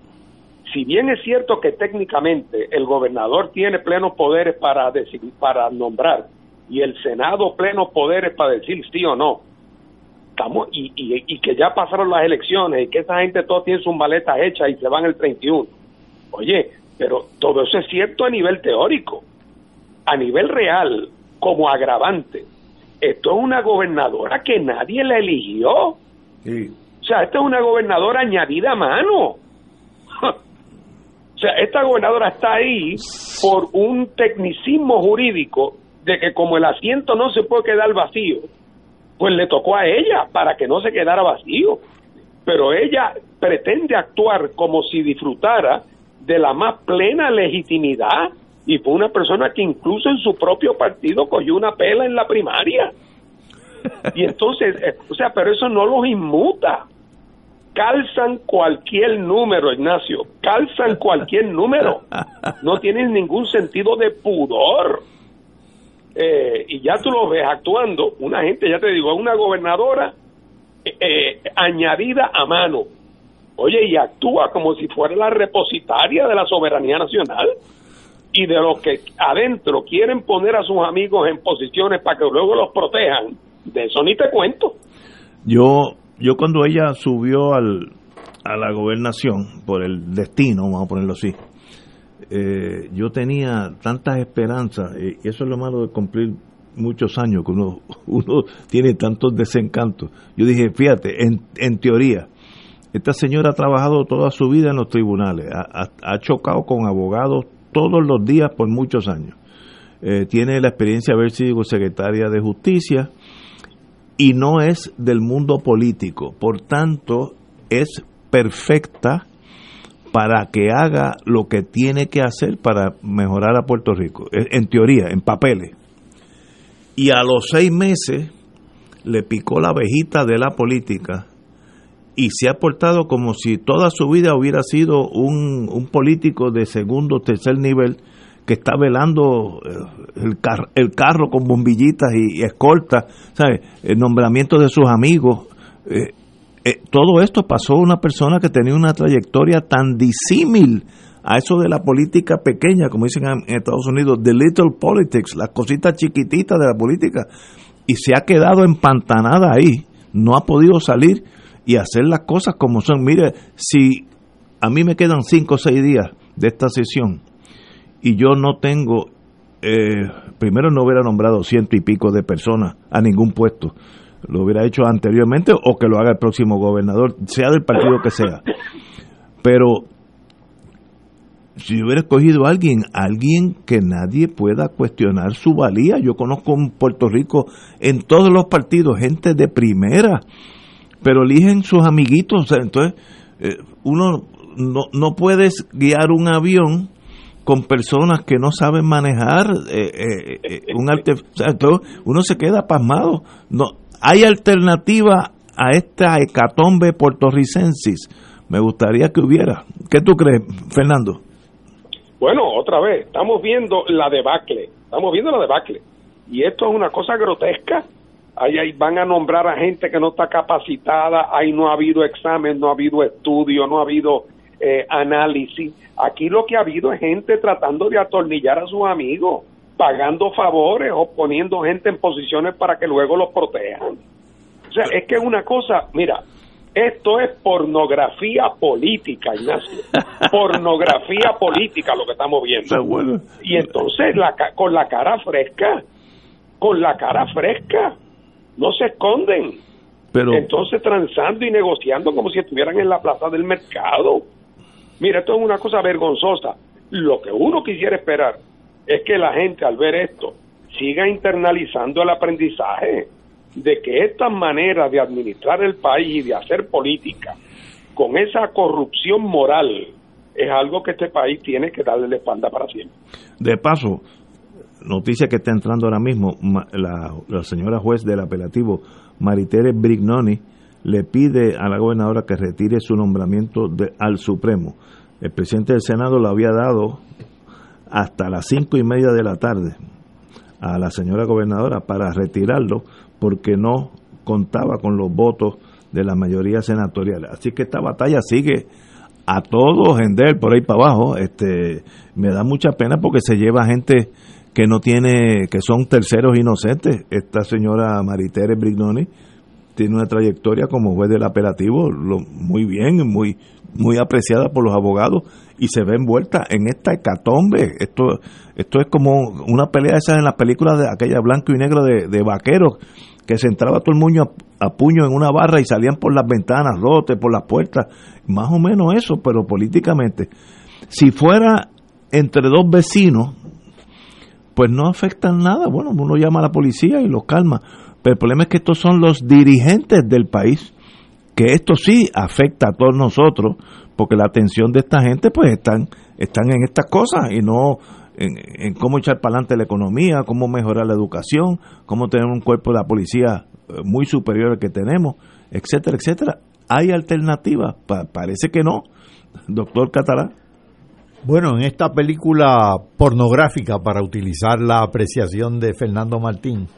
Si bien es cierto que técnicamente el gobernador tiene plenos poderes para decidir, para nombrar y el Senado plenos poderes para decir sí o no, estamos y, y, y que ya pasaron las elecciones y que esa gente todo tiene sus maletas hechas y se van el 31. Oye, pero todo eso es cierto a nivel teórico. A nivel real, como agravante, esto es una gobernadora que nadie la eligió. O sea, esta es una gobernadora añadida a mano. o sea, esta gobernadora está ahí por un tecnicismo jurídico de que como el asiento no se puede quedar vacío, pues le tocó a ella para que no se quedara vacío. Pero ella pretende actuar como si disfrutara de la más plena legitimidad y fue una persona que incluso en su propio partido cogió una pela en la primaria. Y entonces, eh, o sea, pero eso no los inmuta. Calzan cualquier número, Ignacio, calzan cualquier número. No tienen ningún sentido de pudor. Eh, y ya tú lo ves actuando, una gente, ya te digo, una gobernadora eh, añadida a mano. Oye, y actúa como si fuera la repositaria de la soberanía nacional y de los que adentro quieren poner a sus amigos en posiciones para que luego los protejan. De eso ni te cuento. Yo, yo cuando ella subió al, a la gobernación por el destino, vamos a ponerlo así, eh, yo tenía tantas esperanzas, y eso es lo malo de cumplir muchos años, que uno, tiene tantos desencantos. Yo dije, fíjate, en, en teoría, esta señora ha trabajado toda su vida en los tribunales, ha chocado con abogados todos los días por muchos años. Eh, tiene la experiencia de haber sido secretaria de justicia, y no es del mundo político. Por tanto, es perfecta para que haga lo que tiene que hacer para mejorar a Puerto Rico, en teoría, en papeles. Y a los seis meses le picó la abejita de la política y se ha portado como si toda su vida hubiera sido un, un político de segundo o tercer nivel que está velando eh, el, car- el carro con bombillitas y, y escoltas, ¿sabes? El nombramiento de sus amigos. eh, eh, todo esto pasó una persona que tenía una trayectoria tan disímil a eso de la política pequeña, como dicen en en Estados Unidos, the little politics, las cositas chiquititas de la política, y se ha quedado empantanada ahí, no ha podido salir y hacer las cosas como son. Mire, si a mí me quedan cinco o seis días de esta sesión y yo no tengo, eh, primero no hubiera nombrado ciento y pico de personas a ningún puesto, lo hubiera hecho anteriormente o que lo haga el próximo gobernador, sea del partido que sea. Pero si yo hubiera escogido a alguien, alguien que nadie pueda cuestionar su valía. Yo conozco en Puerto Rico en todos los partidos gente de primera, pero eligen sus amiguitos. Entonces, eh, uno no, no puedes guiar un avión con personas que no saben manejar eh, eh, eh, un arte, todo- uno se queda pasmado. No, hay alternativa a esta hecatombe puertorricensis. Me gustaría que hubiera. ¿Qué tú crees, Fernando? Bueno, otra vez, estamos viendo la debacle, estamos viendo la debacle. Y esto es una cosa grotesca. Ahí, ahí van a nombrar a gente que no está capacitada, ahí no ha habido examen, no ha habido estudio, no ha habido eh, análisis. Aquí lo que ha habido es gente tratando de atornillar a sus amigos, pagando favores o poniendo gente en posiciones para que luego los protejan. O sea, es que es una cosa, mira, esto es pornografía política, Ignacio. pornografía política lo que estamos viendo. Y entonces la, con la cara fresca, con la cara fresca, no se esconden. Pero Entonces transando y negociando como si estuvieran en la plaza del mercado. Mira, esto es una cosa vergonzosa. Lo que uno quisiera esperar es que la gente al ver esto siga internalizando el aprendizaje de que esta manera de administrar el país y de hacer política con esa corrupción moral es algo que este país tiene que darle la espalda para siempre. De paso, noticia que está entrando ahora mismo, la señora juez del apelativo, Maritere Brignoni, le pide a la gobernadora que retire su nombramiento de- al Supremo. El presidente del Senado lo había dado hasta las cinco y media de la tarde a la señora gobernadora para retirarlo porque no contaba con los votos de la mayoría senatorial. Así que esta batalla sigue a todo gender por ahí para abajo. Este, me da mucha pena porque se lleva gente que no tiene, que son terceros inocentes. Esta señora Maritere Brignoni tiene una trayectoria como juez del apelativo lo- muy bien, muy muy apreciada por los abogados y se ve envuelta en esta hecatombe. Esto esto es como una pelea de esas en las películas de aquella blanco y negro de, vaqueros que se entraba todo el mundo a, a puño en una barra y salían por las ventanas, rotes por las puertas, más o menos eso, pero políticamente. Si fuera entre dos vecinos, pues no afectan nada. Bueno, uno llama a la policía y los calma. Pero el problema es que estos son los dirigentes del país, que esto sí afecta a todos nosotros, porque la atención de esta gente pues están, están en estas cosas y no en, cómo echar para adelante la economía, cómo mejorar la educación, cómo tener un cuerpo de la policía eh, muy superior al que tenemos, etcétera, etcétera. ¿Hay alternativas? Pa- parece que no. Doctor Catalán. Bueno, en esta película pornográfica, para utilizar la apreciación de Fernando Martín,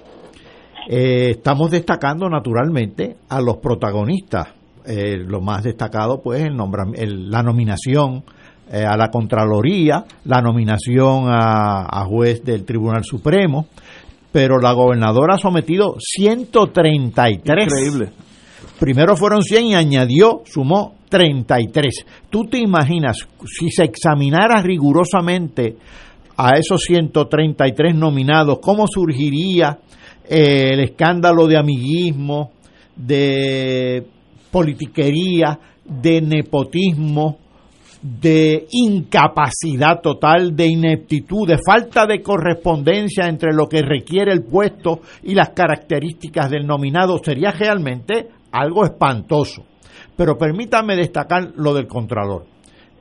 eh, estamos destacando naturalmente a los protagonistas. Eh, lo más destacado, pues, el el- la nominación eh, a la Contraloría, la nominación a, a juez del Tribunal Supremo, pero la gobernadora ha sometido 133. Increíble. Primero fueron 100 y añadió, sumó 33. ¿Tú te imaginas si se examinara rigurosamente a esos 133 nominados, cómo surgiría eh, el escándalo de amiguismo, de politiquería, de nepotismo, de incapacidad total, de ineptitud, de falta de correspondencia entre lo que requiere el puesto y las características del nominado, sería realmente algo espantoso. Pero permítame destacar lo del Contralor.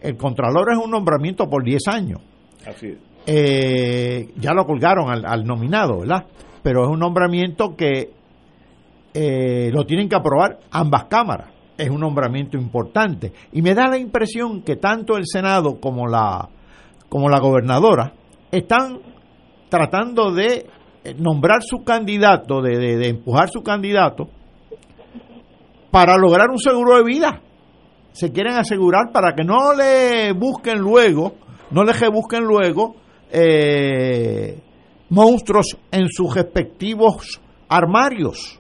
El Contralor es un nombramiento por 10 años. Así es. Eh, ya lo colgaron al, al nominado, ¿verdad? Pero es un nombramiento que eh, lo tienen que aprobar ambas cámaras. Es un nombramiento importante. Y me da la impresión que tanto el Senado como la, como la gobernadora están tratando de eh, nombrar su candidato, de, de- empujar su candidato, para lograr un seguro de vida. Se quieren asegurar para que no le busquen luego, no le busquen luego eh, monstruos en sus respectivos armarios.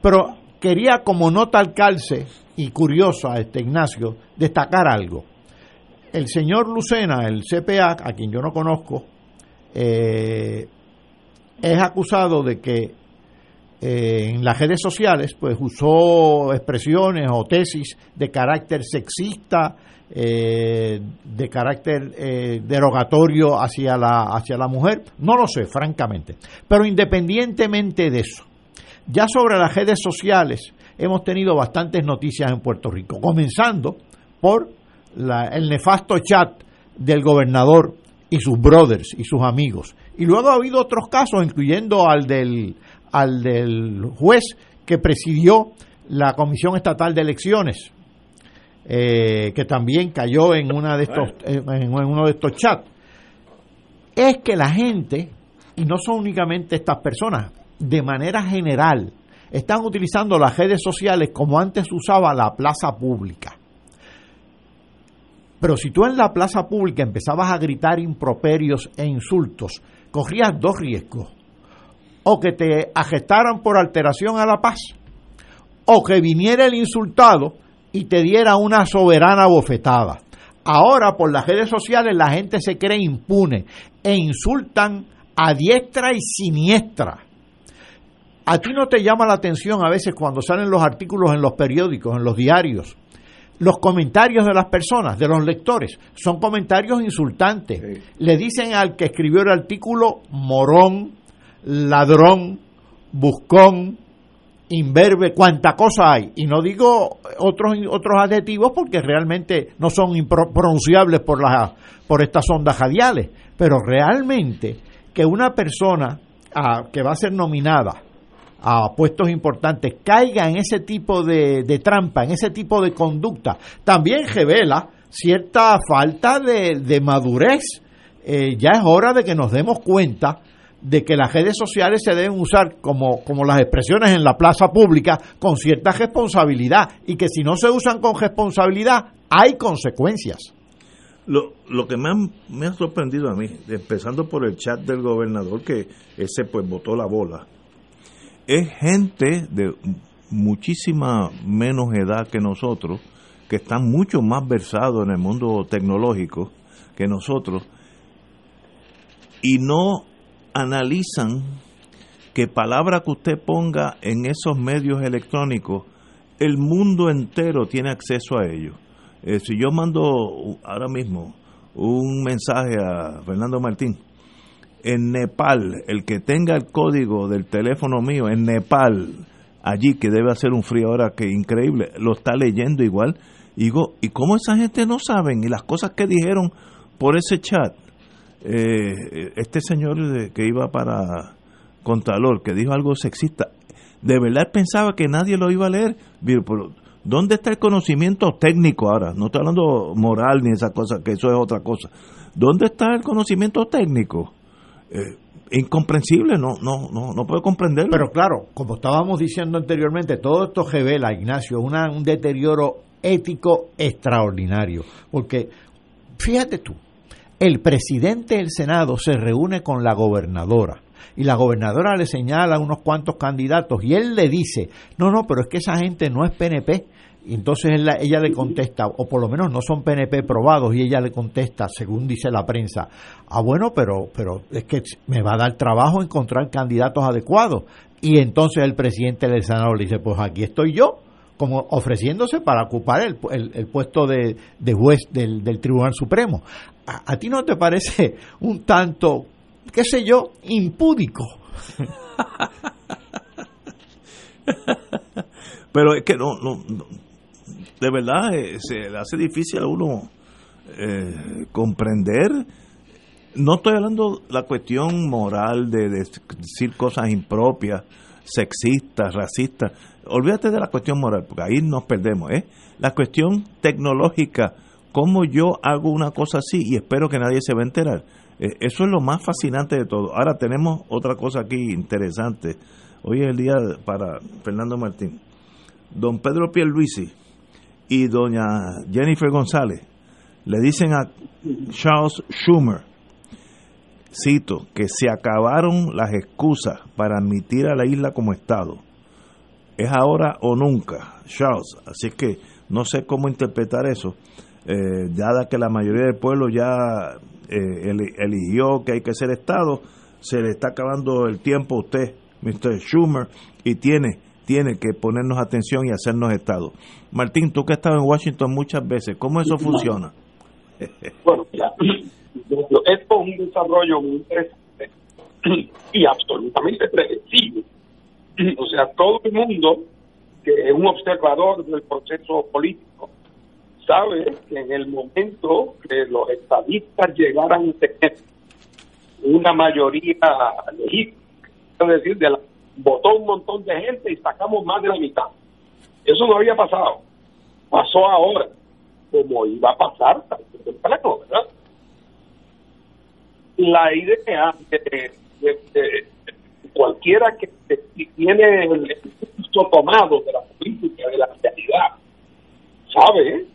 Pero quería como nota al calce y curioso a este Ignacio destacar algo. El señor Lucena, el CPA, a quien yo no conozco, eh, es acusado de que eh, en las redes sociales pues usó expresiones o tesis de carácter sexista, eh, de carácter eh, derogatorio hacia la, hacia la mujer. No lo sé, francamente. Pero independientemente de eso, ya sobre las redes sociales hemos tenido bastantes noticias en Puerto Rico, comenzando por la- el nefasto chat del gobernador y sus brothers y sus amigos. Y luego ha habido otros casos, incluyendo al del, al del juez que presidió la Comisión Estatal de Elecciones, eh, que también cayó en, una de estos, en, en uno de estos chats. Es que la gente, y no son únicamente estas personas, de manera general, están utilizando las redes sociales como antes usaba la plaza pública. Pero si tú en la plaza pública empezabas a gritar improperios e insultos, corrías dos riesgos. O que te agestaran por alteración a la paz, o que viniera el insultado y te diera una soberana bofetada. Ahora por las redes sociales la gente se cree impune e insultan a diestra y siniestra. ¿A ti no te llama la atención a veces cuando salen los artículos en los periódicos, en los diarios? Los comentarios de las personas, de los lectores, son comentarios insultantes. Le dicen al que escribió el artículo morón, ladrón, buscón, imberbe, cuánta cosa hay. Y no digo otros, otros adjetivos porque realmente no son pronunciables por, las por estas ondas radiales. Pero realmente que una persona ah, que va a ser nominada a puestos importantes caiga en ese tipo de, de trampa, en ese tipo de conducta, también revela cierta falta de, de madurez. Eh, ya es hora de que nos demos cuenta de que las redes sociales se deben usar como, como las expresiones en la plaza pública con cierta responsabilidad y que si no se usan con responsabilidad hay consecuencias. Lo, lo que me, me ha sorprendido a mí, empezando por el chat del gobernador, que ese pues botó la bola, es gente de muchísima menos edad que nosotros, que están mucho más versados en el mundo tecnológico que nosotros, y no analizan que palabra que usted ponga en esos medios electrónicos, el mundo entero tiene acceso a ellos. Eh, si yo mando ahora mismo un mensaje a Fernando Martín, en Nepal, el que tenga el código del teléfono mío en Nepal, allí que debe hacer un frío ahora que increíble, lo está leyendo igual. Y digo, ¿y cómo esa gente no saben? Y las cosas que dijeron por ese chat, eh, este señor de- que iba para Contralor, que dijo algo sexista, de verdad pensaba que nadie lo iba a leer. Pero, ¿Dónde está el conocimiento técnico ahora? No estoy hablando moral ni esa cosa, que eso es otra cosa. ¿Dónde está el conocimiento técnico? Eh, incomprensible, no, no, no, no puedo comprenderlo. Pero claro, como estábamos diciendo anteriormente, todo esto revela, Ignacio, una- un deterioro ético extraordinario. Porque, fíjate tú, el presidente del Senado se reúne con la gobernadora y la gobernadora le señala unos cuantos candidatos y él le dice, no, no, pero es que esa gente no es PNP. Y entonces ella le contesta, o por lo menos no son PNP probados, y ella le contesta, según dice la prensa, ah, bueno, pero, pero es que me va a dar trabajo encontrar candidatos adecuados. Y entonces el presidente del Senado le dice, pues aquí estoy yo, como ofreciéndose para ocupar el, el- el puesto de, juez del Tribunal Supremo. ¿A, ti no te parece un tanto, qué sé yo, impúdico? Pero es que no, no, de verdad eh, se le hace difícil a uno eh, comprender. No estoy hablando la cuestión moral de, de decir cosas impropias, sexistas, racistas. Olvídate de la cuestión moral, porque ahí nos perdemos. ¿eh? La cuestión tecnológica, cómo yo hago una cosa así y espero que nadie se va a enterar. Eh, eso es lo más fascinante de todo. Ahora tenemos otra cosa aquí interesante. Hoy es el día para Fernando Martín. Don Pedro Pierluisi y doña Jennifer González le dicen a Charles Schumer, cito, que se acabaron las excusas para admitir a la isla como Estado. Es ahora o nunca, Charles. Así que no sé cómo interpretar eso, eh, dada que la mayoría del pueblo ya eh, eli- eligió que hay que ser Estado, se le está acabando el tiempo a usted, Mr. Schumer, y tiene, tiene que ponernos atención y hacernos Estado. Martín, tú que has estado en Washington muchas veces, ¿cómo eso funciona? Bueno, esto es un desarrollo muy interesante y absolutamente predecible. O sea, todo el mundo que es un observador del proceso político sabe que en el momento que los estadistas llegaran a tener una mayoría legítima, es decir, de la, votó un montón de gente y sacamos más de la mitad. Eso no había pasado. Pasó ahora, como iba a pasar temprano, ¿verdad? La idea de, de- cualquiera que tiene el discurso tomado de la política, de la realidad, sabe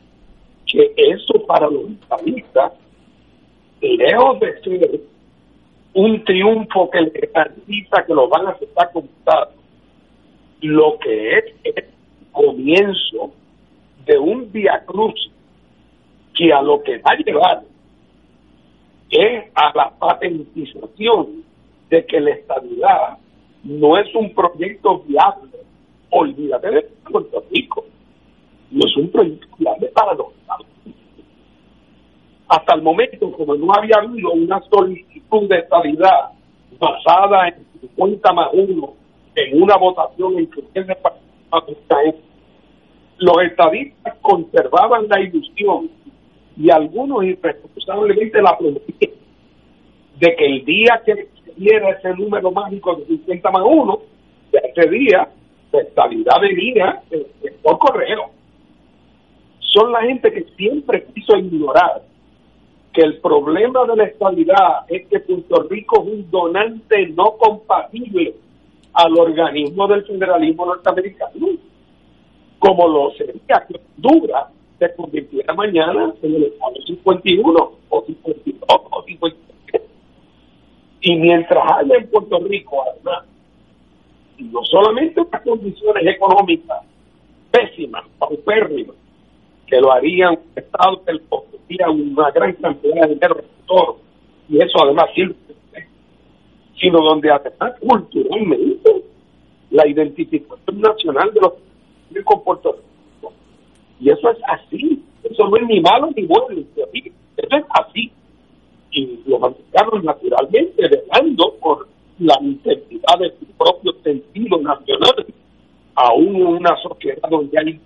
que eso para los estadistas, lejos de ser un triunfo que le garantiza que lo van a aceptar como lo que es es el comienzo de un viacruz que a lo que va a llevar es a la patentización de que la estabilidad no es un proyecto viable. Olvídate de Puerto Rico. No es un proyecto viable para los Estados. Hasta el momento, como no había habido una solicitud de estabilidad basada en 50 más 1 en una votación en que los estadistas conservaban la ilusión y algunos irresponsablemente la prometían de que el día que diera ese número mágico de 50 más 1, de ese día, la estabilidad venía eh, eh, por correo. Son la gente que siempre quiso ignorar que el problema de la estabilidad es que Puerto Rico es un donante no compatible al organismo del federalismo norteamericano, como lo sería que Honduras se convirtiera mañana en el Estado 51 o 52 o 53. Y mientras haya en Puerto Rico, además, no solamente unas condiciones económicas pésimas, paupérrimas, que lo harían un Estado que le ofrecía una gran cantidad de dinero sector, y eso además sirve, sino donde además culturalmente la identificación nacional de los con Puerto Rico. Y eso es así, eso no es ni malo ni bueno, eso es así. Y los americanos naturalmente velando por la integridad de su propio sentido nacional, aún en una sociedad donde hay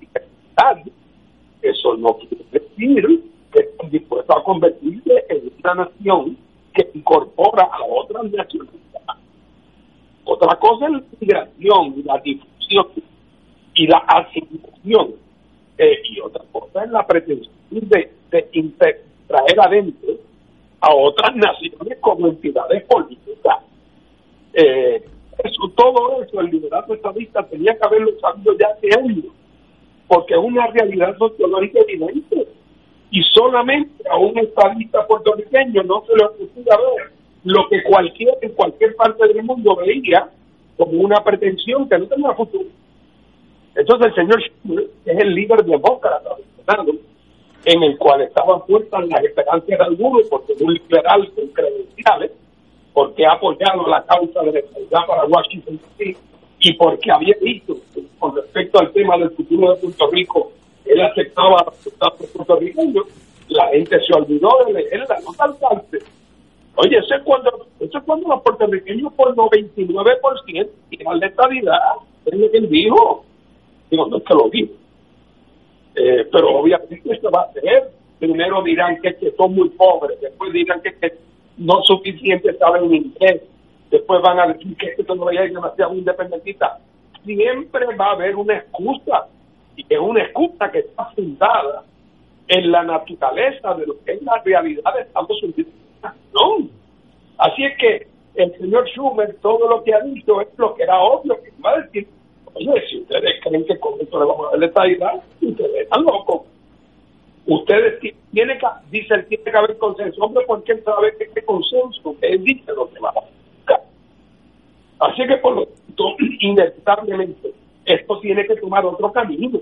eso no quiere decir que están dispuestos a convertirse en una nación que incorpora a otras nacionalidades. Otra cosa es la migración y la difusión y la asimilación. Eh, y otra cosa es la pretensión de, de traer adentro a otras naciones como entidades políticas. Eh, eso, todo eso el liderato estadista tenía que haberlo sabido ya hace años, porque es una realidad sociológica evidente. Y solamente a un estadista puertorriqueño no se le ocurrió ver lo que cualquier en cualquier parte del mundo veía como una pretensión que no tenía futuro. Entonces el señor Schumer es el líder del Senado, en el cual estaban puestas las esperanzas de algunos, porque es un liberal con credenciales, porque ha apoyado la causa de la estabilidad para Washington DC y porque había que con respecto al tema del futuro de Puerto Rico, él aceptaba los resultados puertorriqueños, la gente se olvidó de leer la nota alcance. Oye, eso es cuando, eso es cuando los puertorriqueños por 99% tiran la estabilidad, es lo que él dijo. Digo, no es que lo digo. Eh, pero obviamente esto va a ser. Primero dirán que, que son muy pobres, después dirán que, que no suficiente saben inglés, después van a decir que esto no es demasiado independentista. Siempre va a haber una excusa, y es una excusa que está fundada en la naturaleza de lo que es la realidad de Estados Unidos. No. Así es que el señor Schumer todo lo que ha dicho es lo que era obvio que va a decir. Oye, si ustedes creen que con esto le vamos a dar la estabilidad, ustedes están locos. Ustedes ti- tiene que, dice tiene que haber consenso, hombre, porque él sabe que este consenso, que él dice lo que va a buscar. Así que por lo tanto, inevitablemente, esto tiene que tomar otro camino.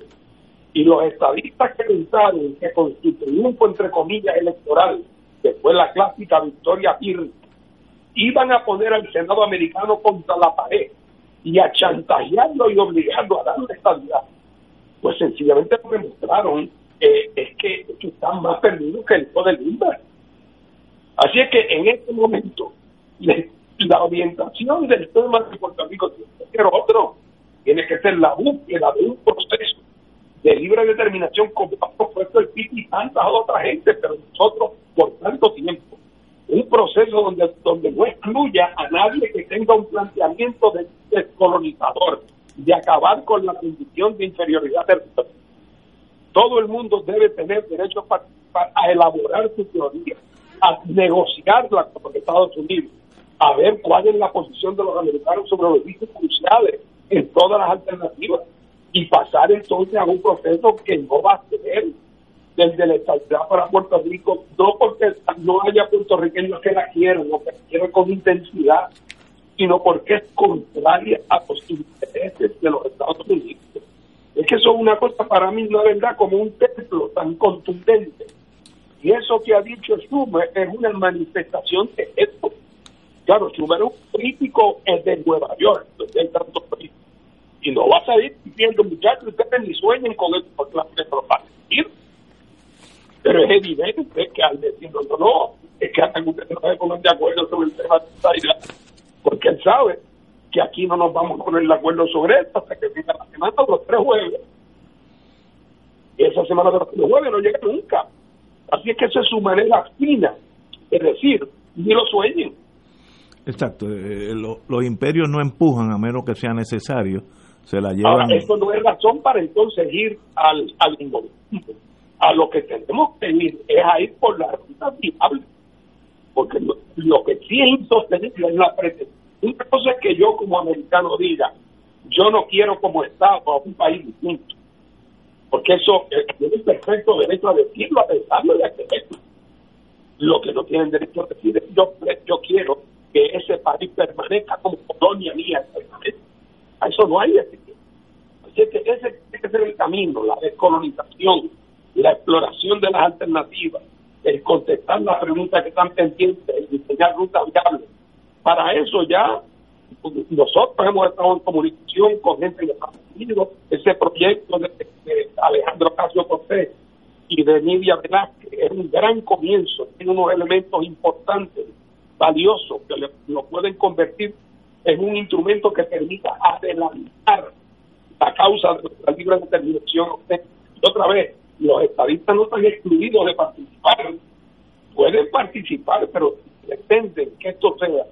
Y los estadistas que pensaron que con su triunfo, entre comillas, electoral, después la clásica victoria Pirri, iban a poner al Senado americano contra la pared y a chantajearlo y obligarlo a darle estabilidad. Pues sencillamente lo que mostraron eh, es que, que están más perdidos que el de Lindbergh. Así es que en este momento le- la orientación del tema de Puerto Rico tiene que ser otro, tiene que ser la búsqueda de un proceso de libre determinación como ha propuesto el PIB y tantas otras gente, pero nosotros por tanto tiempo. Un proceso donde, donde no excluya a nadie que tenga un planteamiento de descolonizador, de acabar con la condición de inferioridad territorial. Todo el mundo debe tener derecho a a elaborar su teoría, a negociarla con Estados Unidos, a ver cuál es la posición de los americanos sobre los riesgos cruciales en todas las alternativas y pasar entonces a un proceso que no va a ser desde la estabilidad para Puerto Rico, no porque no haya puertorriqueños que la quieran, no que la quieran con intensidad, sino porque es contraria a los intereses de los Estados Unidos. Es que eso es una cosa para mí, la verdad, como un templo tan contundente. Y eso que ha dicho Schumer es una manifestación de esto. Claro, Schumer es un político eh, de Nueva York, donde hay tantos políticos. Y no va a salir diciendo, muchachos, ustedes ni sueñen con esto, porque la gente lo va a decir. Pero es evidente que al decirlo, no, no, es que hasta que ustedes no se ponen de acuerdo sobre el tema de estabilidad, porque él sabe que aquí no nos vamos a poner de acuerdo sobre esto hasta que venga la semana de los tres jueves. Esa semana de los tres jueves no llega nunca. Así es que esa es su manera fina. Es decir, ni lo sueñen. Exacto, eh, lo- los imperios no empujan a menos que sea necesario, se la llevan. Ahora, esto no es razón para entonces ir al, al. A lo que tenemos que ir es a ir por la ruta viable. Porque lo, que sí es insostenible es la pretensión. Una cosa es que yo como americano diga, yo no quiero como Estado a un país distinto. Porque eso eh, tienen perfecto derecho a decirlo, a pensarlo y a creerlo. Lo que no tienen derecho a decir es, yo, yo quiero que ese país permanezca como colonia mía. A eso no hay decisión. Así que ese tiene que ser el camino, la descolonización, la exploración de las alternativas, el contestar las preguntas que están pendientes, el diseñar rutas viables. Para eso ya nosotros hemos estado en comunicación con gente de Estados Unidos, ese proyecto de, de Alejandro Casio Cortés y de Nidia Velázquez es un gran comienzo, tiene unos elementos importantes, valiosos, que le- lo pueden convertir en un instrumento que permita adelantar la causa de la libre determinación. Otra vez, los estadistas no están excluidos de participar, pueden participar, pero si pretenden que esto sea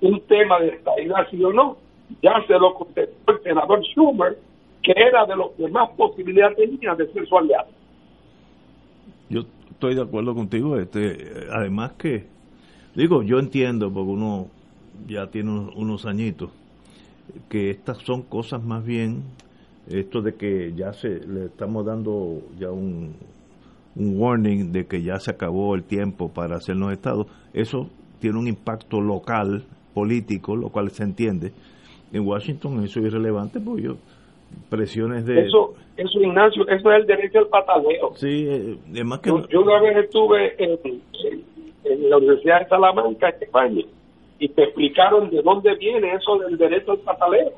un tema de estadidad, sí o no, ya se lo contestó el senador Schumer, que era de los que más posibilidad tenía de ser su aliado. Yo estoy de acuerdo contigo. Este, además que, digo, yo entiendo, porque uno ya tiene unos, unos añitos, que estas son cosas más bien, esto de que ya se le estamos dando ya un, un warning de que ya se acabó el tiempo para hacernos estados, eso tiene un impacto local, político, lo cual se entiende. En Washington eso es irrelevante, porque yo, presiones de... Eso, eso Ignacio, eso es el derecho al pataleo. Sí, eh, es más que... Yo, yo una vez estuve en, en- la Universidad de Salamanca, en España, y te explicaron de dónde viene eso del derecho al pataleo.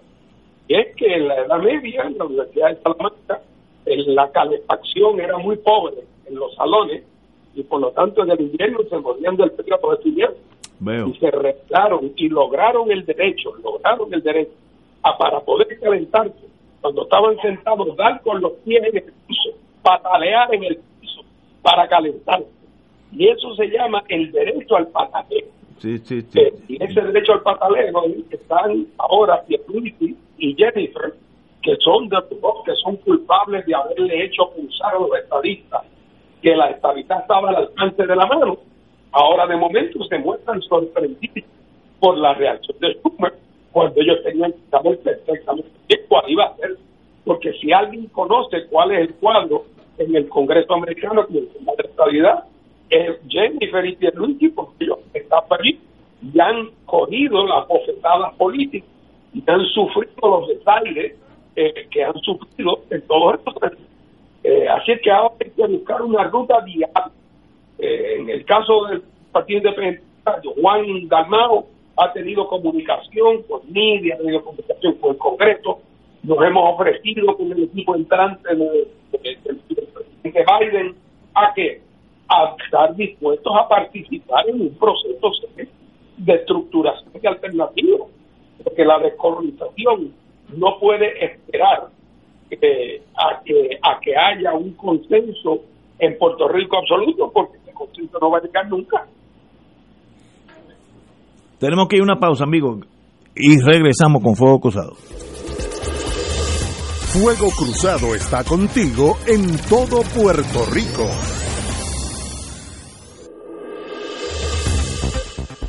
Y es que en la Edad Media, en la Universidad de Salamanca, en la calefacción era muy pobre en los salones, y por lo tanto en el invierno se morían del frío los estudiantes. Y se restaron y lograron el derecho, lograron el derecho a para poder calentarse, cuando estaban sentados, dar con los pies en el piso, patalear en el piso para calentarse. Y eso se llama el derecho al pataleo. Sí, sí, sí. Eh, y ese derecho al pataleo están ahora Pierluigi y Jennifer, que son de que son culpables de haberle hecho pensar a los estadistas que la estabilidad estaba al alcance de la mano. Ahora de momento se muestran sorprendidos por la reacción de Schumer cuando ellos tenían que saber perfectamente cuál iba a ser. Porque si alguien conoce cuál es el cuadro en el Congreso americano con el tema de estabilidad, es Jennifer y Pierluigi, porque ellos están allí y han corrido las bofetadas políticas y han sufrido los detalles eh, que han sufrido en todos estos. Eh, así que ahora hay que buscar una ruta viable. Eh, en el caso del Partido Independiente, Juan Dalmao ha tenido comunicación con Nidia, ha tenido comunicación con el Congreso, nos hemos ofrecido con el equipo entrante de- de- del presidente Biden a que a estar dispuestos a participar en un proceso de estructuración de alternativas, porque la descolonización no puede esperar eh, a que, a que haya un consenso en Puerto Rico absoluto, porque ese consenso no va a llegar nunca. Tenemos que ir a una pausa, amigos, y regresamos con Fuego Cruzado. Fuego Cruzado está contigo en todo Puerto Rico.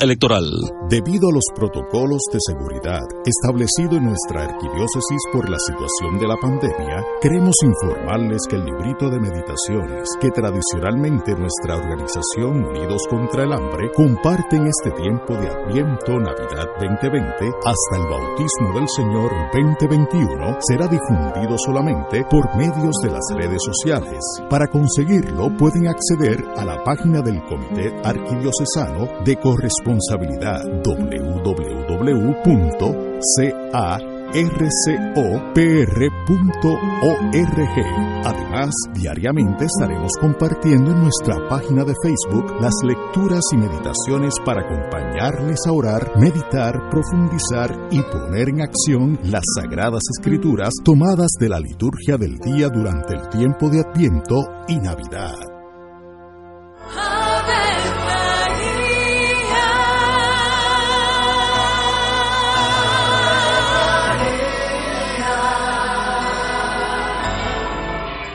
Electoral. Debido a los protocolos de seguridad establecidos en nuestra arquidiócesis por la situación de la pandemia, queremos informarles que el librito de meditaciones que tradicionalmente nuestra organización Unidos contra el Hambre comparte en este tiempo de Adviento Navidad 2020 hasta el bautismo del Señor 2021 será difundido solamente por medios de las redes sociales. Para conseguirlo pueden acceder a la página del Comité Arquidiocesano de Corresponsabilidad www.carcopr.org. Además, diariamente estaremos compartiendo en nuestra página de Facebook las lecturas y meditaciones para acompañarles a orar, meditar, profundizar y poner en acción las sagradas escrituras tomadas de la liturgia del día durante el tiempo de Adviento y Navidad.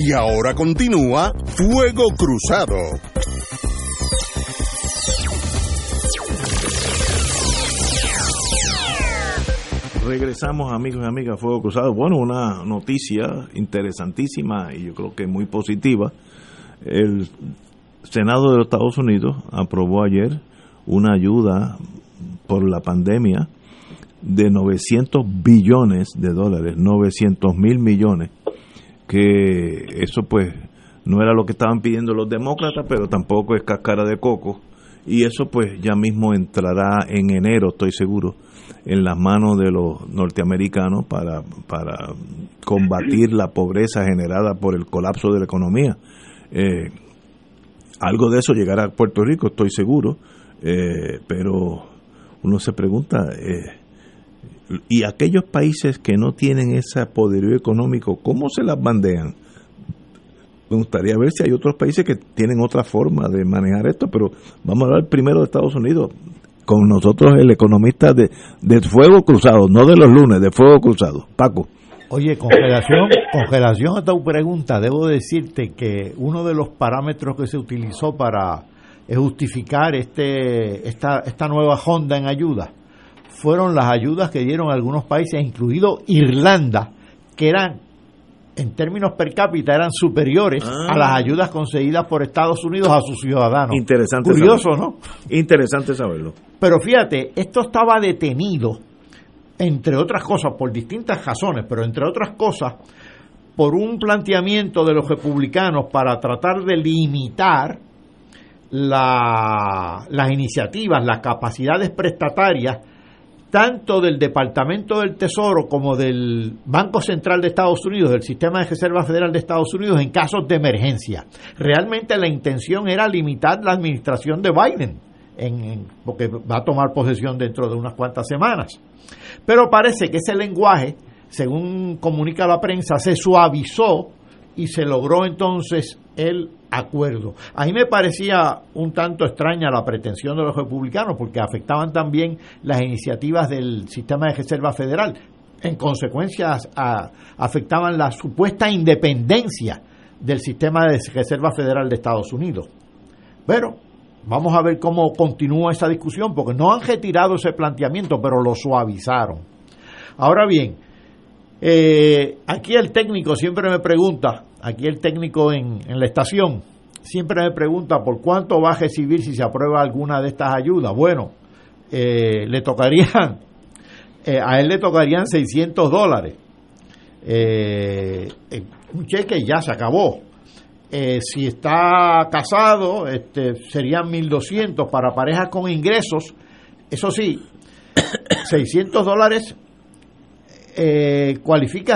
Y ahora continúa Fuego Cruzado. Regresamos amigos y amigas a Fuego Cruzado. Bueno, una noticia interesantísima y yo creo que muy positiva. El Senado de los Estados Unidos aprobó ayer una ayuda por la pandemia de 900 billones de dólares, 900 mil millones, que eso pues no era lo que estaban pidiendo los demócratas, pero tampoco es cáscara de coco, y eso pues ya mismo entrará en enero, estoy seguro, en las manos de los norteamericanos para, para combatir la pobreza generada por el colapso de la economía. Eh, algo de eso llegará a Puerto Rico, estoy seguro, eh, pero uno se pregunta, eh, Y aquellos países que no tienen ese poderío económico, ¿cómo se las bandean? Me gustaría ver si hay otros países que tienen otra forma de manejar esto, pero vamos a hablar primero de Estados Unidos. Con nosotros el economista de, de Fuego Cruzado, no de los lunes, de Fuego Cruzado. Paco. Oye, congelación, congelación a tu pregunta, debo decirte que uno de los parámetros que se utilizó para justificar este, esta, esta nueva Honda en ayuda fueron las ayudas que dieron algunos países, incluido Irlanda, que eran, en términos per cápita, eran superiores Ah. a las ayudas concedidas por Estados Unidos a sus ciudadanos. Interesante. Curioso, saberlo. ¿no? Interesante saberlo. Pero fíjate, esto estaba detenido, entre otras cosas, por distintas razones, pero entre otras cosas, por un planteamiento de los republicanos para tratar de limitar la- las iniciativas, las capacidades prestatarias, tanto del Departamento del Tesoro como del Banco Central de Estados Unidos, del Sistema de Reserva Federal de Estados Unidos, en casos de emergencia. Realmente la intención era limitar la administración de Biden, en- porque va a tomar posesión dentro de unas cuantas semanas. Pero parece que ese lenguaje, según comunica la prensa, se suavizó y se logró entonces el acuerdo. A mí me parecía un tanto extraña la pretensión de los republicanos porque afectaban también las iniciativas del sistema de reserva federal. En consecuencia, afectaban la supuesta independencia del sistema de reserva federal de Estados Unidos. Pero vamos a ver cómo continúa esa discusión, porque no han retirado ese planteamiento, pero lo suavizaron. Ahora bien, eh, aquí el técnico siempre me pregunta, aquí el técnico en, la estación, siempre me pregunta por cuánto va a recibir si se aprueba alguna de estas ayudas. Bueno, eh, le tocarían, eh, a él le tocarían 600 dólares. Eh, un cheque ya se acabó. Si está casado, este, serían 1.200 para parejas con ingresos. Eso sí, 600 dólares eh,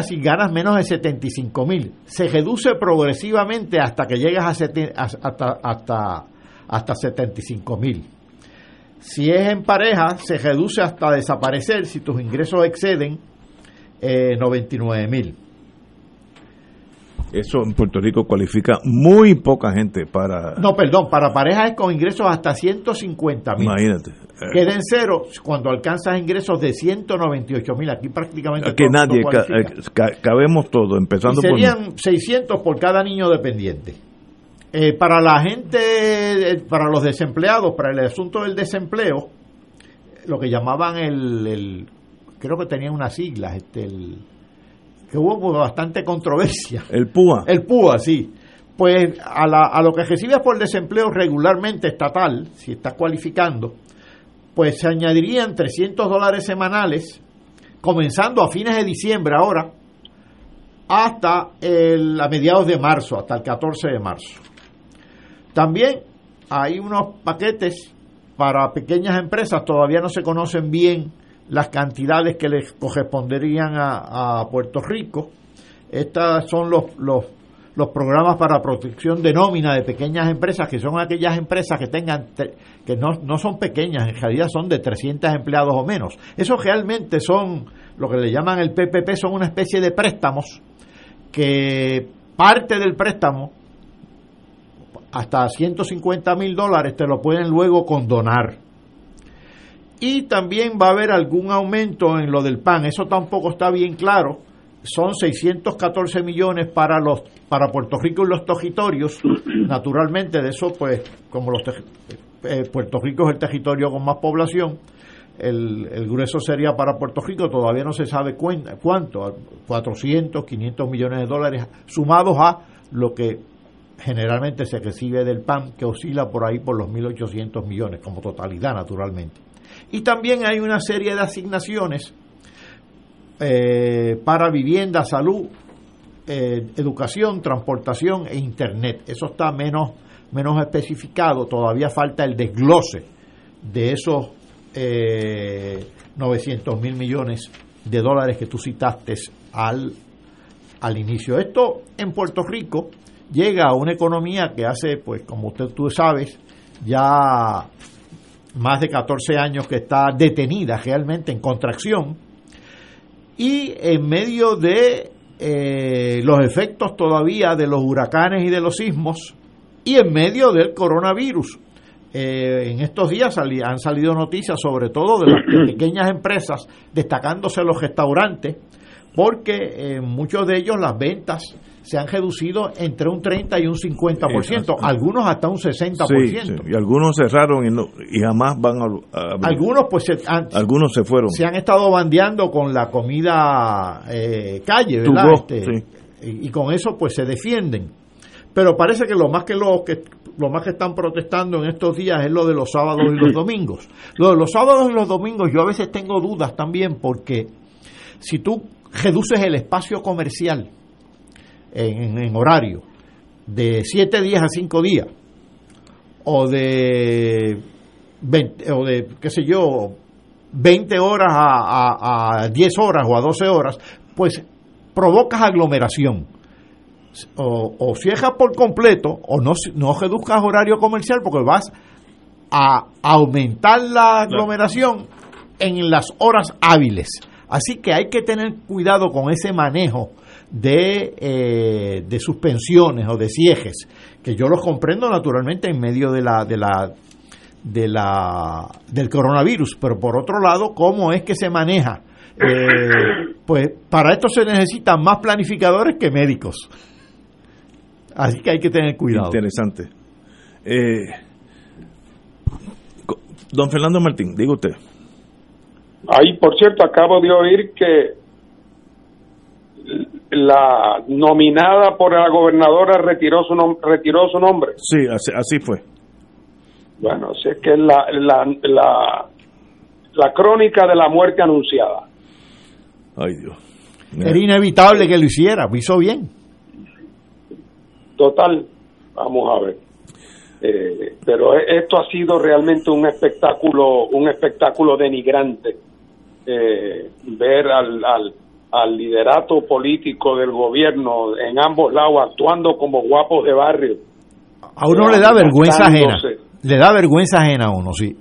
si ganas menos de 75 mil. Se reduce progresivamente hasta que llegas a- hasta, hasta, hasta 75 mil. Si es en pareja, se reduce hasta desaparecer si tus ingresos exceden eh, 99 mil. Eso en Puerto Rico cualifica muy poca gente para... No, perdón, para parejas es con ingresos hasta 150 mil. Imagínate. Queda en cero cuando alcanzas ingresos de 198 mil. Aquí prácticamente mundo nadie, ca- cualifica. ca- cabemos todo, empezando Y serían 600 por cada niño dependiente. Eh, para la gente, eh, para los desempleados, para el asunto del desempleo, lo que llamaban el, el- creo que tenían unas siglas, este, el, que hubo bastante controversia. el PUA. El PUA, sí. Pues a, la- a lo que recibes por desempleo regularmente estatal, si estás cualificando, pues se añadirían 300 dólares semanales, comenzando a fines de diciembre ahora, hasta el, a mediados de marzo, hasta el 14 de marzo. También hay unos paquetes para pequeñas empresas, todavía no se conocen bien las cantidades que les corresponderían a, Puerto Rico. Estos son los, los, los programas para protección de nómina de pequeñas empresas, que son aquellas empresas que tengan, que no, no son pequeñas, en realidad son de 300 empleados o menos. Esos realmente son, lo que le llaman el PPP, son una especie de préstamos que parte del préstamo hasta 150 mil dólares te lo pueden luego condonar. Y también va a haber algún aumento en lo del PAN, eso tampoco está bien claro. Son 614 millones para los para Puerto Rico y los territorios. Naturalmente, de eso, pues, como los eh, Puerto Rico es el territorio con más población, el, el grueso sería para Puerto Rico, todavía no se sabe cuen- cuánto, 400, 500 millones de dólares, sumados a lo que generalmente se recibe del PAN, que oscila por ahí por los 1.800 millones, como totalidad, naturalmente. Y también hay una serie de asignaciones eh, para vivienda, salud, eh, educación, transportación e internet. Eso está menos, menos especificado, todavía falta el desglose de esos eh, 900 mil millones de dólares que tú citaste al, al inicio. Esto en Puerto Rico llega a una economía que hace, pues como usted tú sabes, ya más de 14 años que está detenida realmente en contracción, y en medio de eh, los efectos todavía de los huracanes y de los sismos y en medio del coronavirus. Eh, en estos días sali- han salido noticias sobre todo de las pequeñas empresas, destacándose los restaurantes, porque en muchos de ellos las ventas se han reducido entre un 30 y un 50%, algunos hasta un 60%. Sí, sí, y algunos cerraron y, no, y jamás van a, a. Algunos pues se han, algunos se fueron. se han estado bandeando con la comida eh, calle, ¿verdad? go, Este, sí. y, y con eso pues se defienden. Pero parece que lo más que lo que lo más que están protestando en estos días es lo de los sábados y los domingos. Lo de los sábados y los domingos yo a veces tengo dudas también porque si tú reduces el espacio comercial en, horario de 7 días a 5 días o de 20, o de qué sé yo 20 horas a, a- a 10 horas o a 12 horas pues provocas aglomeración o, o cierras por completo o no, no reduzcas horario comercial porque vas a aumentar la aglomeración en las horas hábiles. Así que hay que tener cuidado con ese manejo de, eh, de suspensiones o de ciejes, que yo los comprendo naturalmente en medio de la, de la, de la, del coronavirus, pero por otro lado, ¿cómo es que se maneja? Eh, pues para esto se necesitan más planificadores que médicos. Así que hay que tener cuidado. Interesante. Eh, don Fernando Martín, diga usted. Ahí, por cierto, acabo de oír que la nominada por la gobernadora retiró su, nom- retiró su nombre. Sí, así, así fue. Bueno, sé que es la, la, la, la crónica de la muerte anunciada. Ay, Dios. Era inevitable que lo hiciera, lo hizo bien. Total, vamos a ver. Eh, pero e- esto ha sido realmente un espectáculo, un espectáculo denigrante. Eh, ver al, al, al liderato político del gobierno en ambos lados actuando como guapos de barrio. A uno le da vergüenza ajena. Le da vergüenza ajena a uno, sí.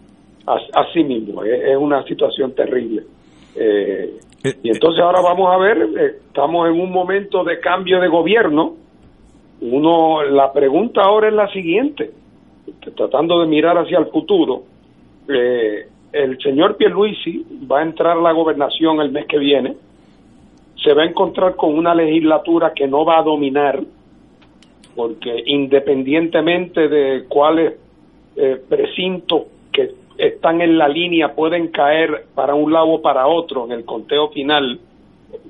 As- Así mismo, es, una situación terrible. Eh, y entonces ahora vamos a ver, eh, estamos en un momento de cambio de gobierno. Uno, la pregunta ahora es la siguiente, tratando de mirar hacia el futuro. Eh, el señor Pierluisi va a entrar a la gobernación el mes que viene. Se va a encontrar con una legislatura que no va a dominar, porque independientemente de cuáles eh, precintos que están en la línea pueden caer para un lado o para otro en el conteo final,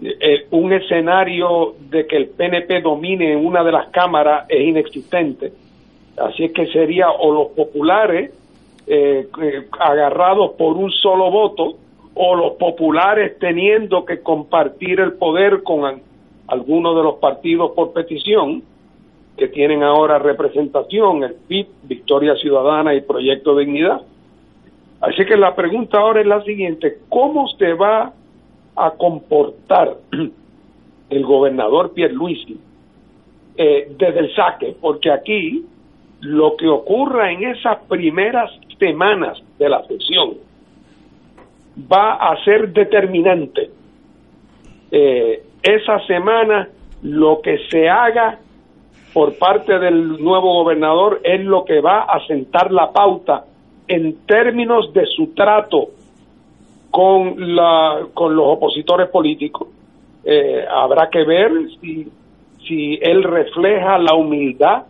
eh, un escenario de que el PNP domine en una de las cámaras es inexistente. Así es que sería o los populares eh, eh, agarrados por un solo voto o los populares teniendo que compartir el poder con algunos de los partidos por petición que tienen ahora representación, el PIB, Victoria Ciudadana y Proyecto Dignidad. Así que la pregunta ahora es la siguiente, ¿cómo se va a comportar el gobernador Pierluisi eh, desde el saque? Porque aquí lo que ocurra en esas primeras semanas de la sesión va a ser determinante. Eh, esa semana lo que se haga por parte del nuevo gobernador es lo que va a sentar la pauta en términos de su trato con, la, con los opositores políticos. Eh, habrá que ver si, si él refleja la humildad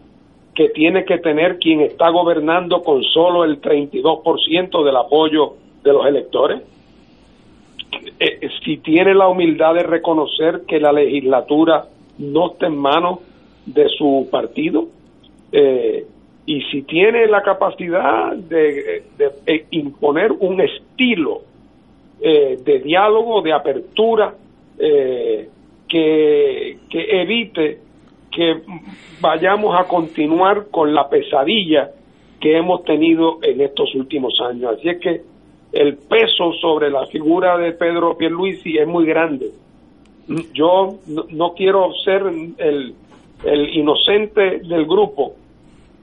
que tiene que tener quien está gobernando con solo el 32% del apoyo de los electores. Eh, si tiene la humildad de reconocer que la legislatura no está en manos de su partido eh, y si tiene la capacidad de, de, eh, imponer un estilo eh, de diálogo, de apertura, eh, que evite que vayamos a continuar con la pesadilla que hemos tenido en estos últimos años. Así es que el peso sobre la figura de Pedro Pierluisi es muy grande. Yo no, no quiero ser el, el inocente del grupo.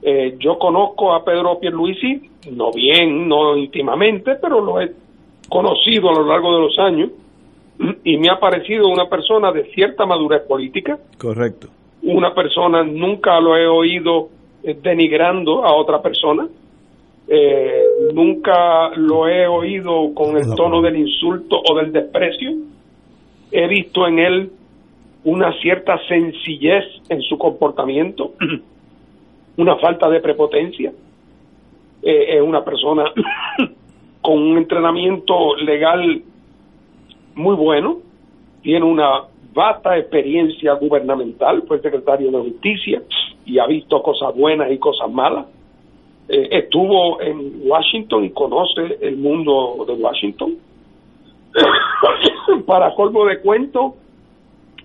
Eh, yo conozco a Pedro Pierluisi, no bien, no íntimamente, pero lo he conocido a lo largo de los años. y me ha parecido una persona de cierta madurez política, Correcto. una persona, nunca lo he oído eh, denigrando a otra persona, eh, nunca lo he oído con el tono del insulto o del desprecio, he visto en él una cierta sencillez en su comportamiento, una falta de prepotencia, Eh, es una persona con un entrenamiento legal muy bueno, tiene una vasta experiencia gubernamental, fue secretario de Justicia y ha visto cosas buenas y cosas malas. Eh, estuvo en Washington y conoce el mundo de Washington. Para colmo de cuento,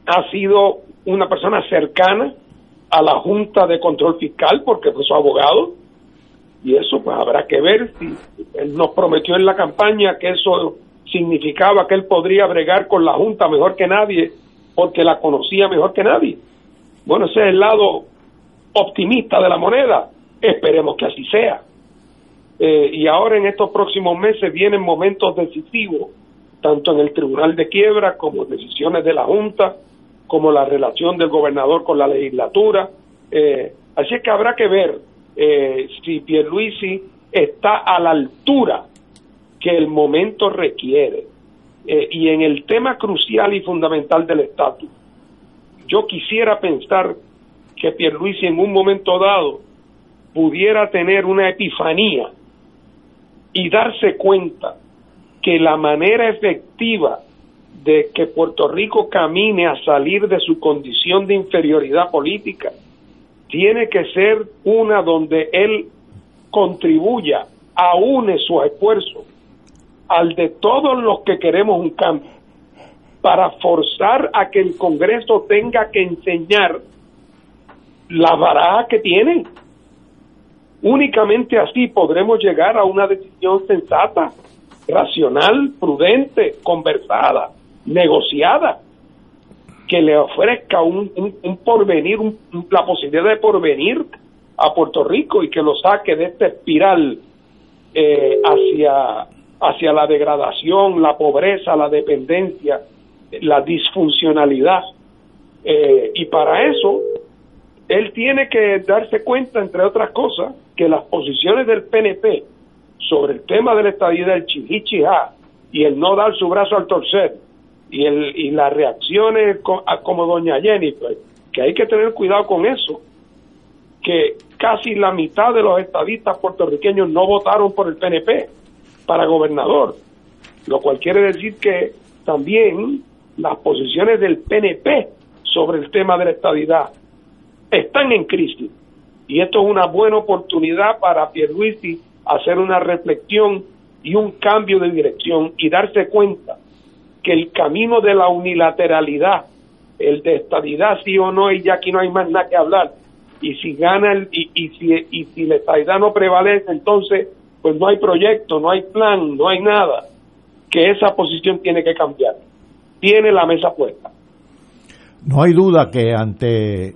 ha sido una persona cercana a la Junta de Control Fiscal porque fue su abogado y eso pues habrá que ver si él nos prometió en la campaña que eso significaba que él podría bregar con la Junta mejor que nadie porque la conocía mejor que nadie. Bueno, ese es el lado optimista de la moneda. Esperemos que así sea. Eh, y ahora en estos próximos meses vienen momentos decisivos, tanto en el Tribunal de Quiebra como decisiones de la Junta, como la relación del gobernador con la legislatura. Eh, así es que habrá que ver eh, si Pierluisi está a la altura que el momento requiere. Eh, y en el tema crucial y fundamental del estatus, yo quisiera pensar que Pierluisi en un momento dado pudiera tener una epifanía y darse cuenta que la manera efectiva de que Puerto Rico camine a salir de su condición de inferioridad política tiene que ser una donde él contribuya, aúne su esfuerzo al de todos los que queremos un cambio, para forzar a que el Congreso tenga que enseñar la baraja que tiene. Únicamente así podremos llegar a una decisión sensata, racional, prudente, conversada, negociada, que le ofrezca un, porvenir, un- la posibilidad de porvenir a Puerto Rico y que lo saque de esta espiral eh, hacia, hacia la degradación, la pobreza, la dependencia, la disfuncionalidad. Eh, y para eso, él tiene que darse cuenta, entre otras cosas, que las posiciones del PNP sobre el tema de la estadía del chihichijá y el no dar su brazo al torcer y, el, y las reacciones como doña Jennifer, que hay que tener cuidado con eso, que casi la mitad de los estadistas puertorriqueños no votaron por el PNP para gobernador, lo cual quiere decir que también las posiciones del PNP sobre el tema de la estadidad están en crisis y esto es una buena oportunidad para Pierluisi hacer una reflexión y un cambio de dirección y darse cuenta que el camino de la unilateralidad, el de estadidad sí o no, y ya aquí no hay más nada que hablar, y si gana el, y, y si, y si la estadidad no prevalece, entonces pues no hay proyecto, no hay plan, no hay nada, que esa posición tiene que cambiar. Tiene la mesa puesta. No hay duda que ante,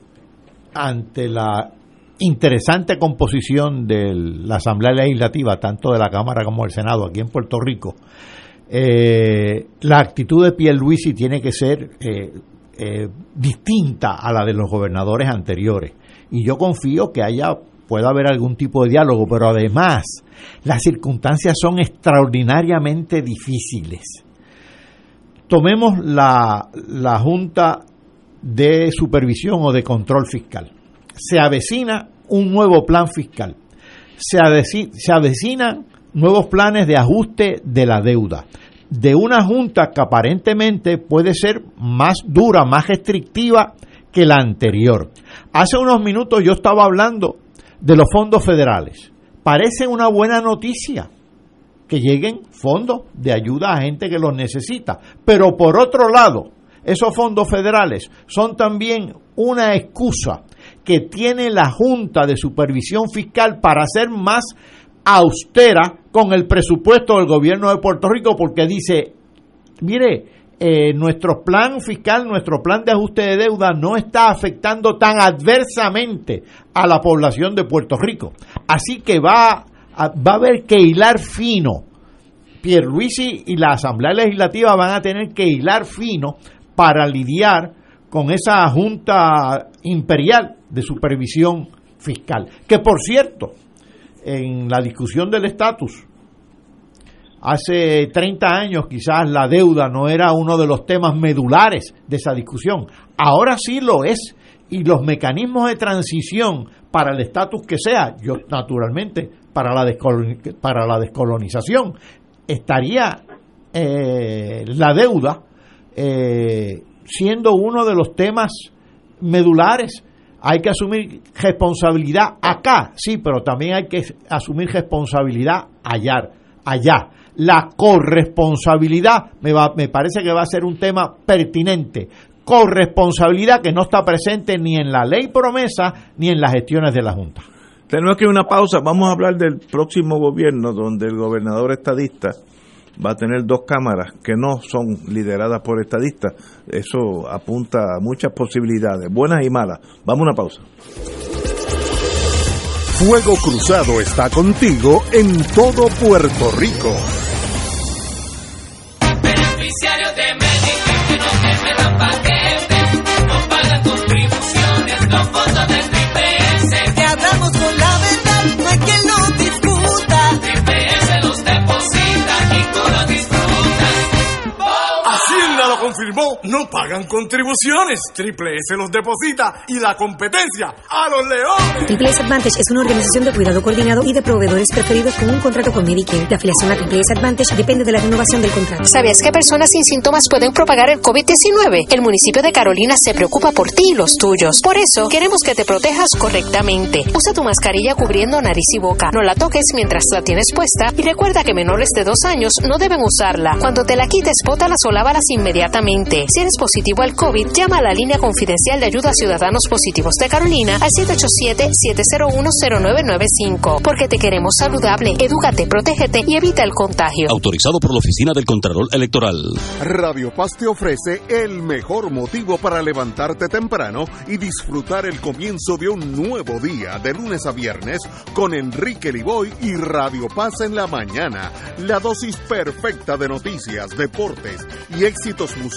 ante la interesante composición de la Asamblea Legislativa, tanto de la Cámara como del Senado aquí en Puerto Rico, eh, la actitud de Pierluisi tiene que ser eh, eh, distinta a la de los gobernadores anteriores. Y yo confío que haya pueda haber algún tipo de diálogo, pero además las circunstancias son extraordinariamente difíciles. Tomemos la, la Junta de Supervisión o de Control Fiscal. Se avecina un nuevo plan fiscal. Se, aveci- se avecinan nuevos planes de ajuste de la deuda. De una junta que aparentemente puede ser más dura, más restrictiva que la anterior. Hace unos minutos yo estaba hablando de los fondos federales. Parece una buena noticia que lleguen fondos de ayuda a gente que los necesita. Pero por otro lado, esos fondos federales son también una excusa que tiene la Junta de Supervisión Fiscal para ser más austera con el presupuesto del gobierno de Puerto Rico porque dice, mire, eh, nuestro plan fiscal, nuestro plan de ajuste de deuda no está afectando tan adversamente a la población de Puerto Rico. Así que va a, va a haber que hilar fino Pierluisi y la Asamblea Legislativa van a tener que hilar fino para lidiar con esa Junta Imperial de Supervisión Fiscal. Que por cierto, en la discusión del estatus, hace 30 años quizás la deuda no era uno de los temas medulares de esa discusión. Ahora sí lo es. Y los mecanismos de transición para el estatus que sea, yo naturalmente para la, para la descolonización, estaría eh, la deuda eh, siendo uno de los temas medulares. Hay que asumir responsabilidad acá, sí, pero también hay que asumir responsabilidad allá. allá. La corresponsabilidad me, va, me parece que va a ser un tema pertinente. Corresponsabilidad que no está presente ni en la ley promesa ni en las gestiones de la Junta. Tenemos que una pausa. Vamos a hablar del próximo gobierno, donde el gobernador estadista va a tener dos cámaras que no son lideradas por estadistas. Eso apunta a muchas posibilidades, buenas y malas. Vamos a una pausa. Fuego Cruzado está contigo en todo Puerto Rico. No pagan contribuciones. Triple S los deposita y la competencia a los leones. Triple S Advantage es una organización de cuidado coordinado y de proveedores preferidos con un contrato con Medicare. La afiliación a Triple S Advantage depende de la renovación del contrato. ¿Sabías que personas sin síntomas pueden propagar el COVID-19? El municipio de Carolina se preocupa por ti y los tuyos. Por eso, queremos que te protejas correctamente. Usa tu mascarilla cubriendo nariz y boca. No la toques mientras la tienes puesta y recuerda que menores de dos años no deben usarla. Cuando te la quites, bótalas o lávalas inmediatamente. Si eres positivo al COVID, llama a la línea confidencial de ayuda a ciudadanos positivos de Carolina al 787-701-0995. Porque te queremos saludable, edúcate, protégete y evita el contagio. Autorizado por la Oficina del Contralor Electoral. Radio Paz te ofrece el mejor motivo para levantarte temprano y disfrutar el comienzo de un nuevo día de lunes a viernes con Enrique Liboy y Radio Paz en la mañana. La dosis perfecta de noticias, deportes y éxitos musicales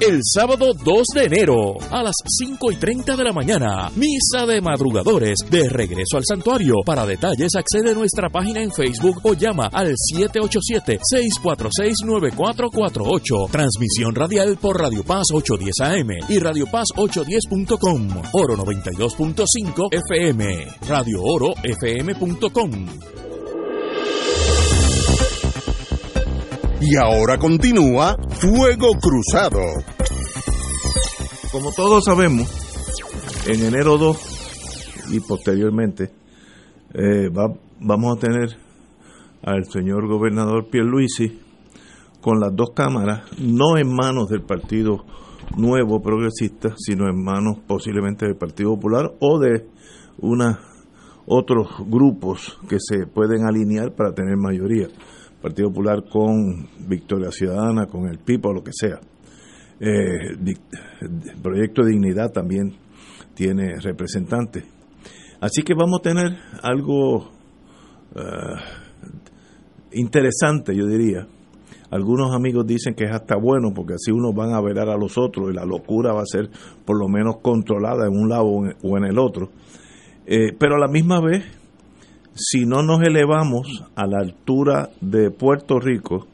el sábado 2 de enero a las 5 y 30 de la mañana. Misa de madrugadores de regreso al santuario. Para detalles accede a nuestra página en Facebook o llama al 787-646-9448. Transmisión radial por Radio Paz 810 AM y Radio Paz 810.com. Oro 92.5 FM. Radio Oro FM.com. Y ahora continúa Fuego Cruzado. Como todos sabemos, en enero 2 y posteriormente eh, va- vamos a tener al señor gobernador Pierluisi con las dos cámaras, no en manos del Partido Nuevo Progresista, sino en manos posiblemente del Partido Popular o de una, otros grupos que se pueden alinear para tener mayoría. Partido Popular con Victoria Ciudadana, con el PIB o lo que sea. Eh, Proyecto de Dignidad también tiene representantes. Así que vamos a tener algo eh, interesante, yo diría. Algunos amigos dicen que es hasta bueno porque así unos van a velar a los otros y la locura va a ser por lo menos controlada en un lado o en el otro. Eh, pero a la misma vez, si no nos elevamos a la altura de Puerto Rico,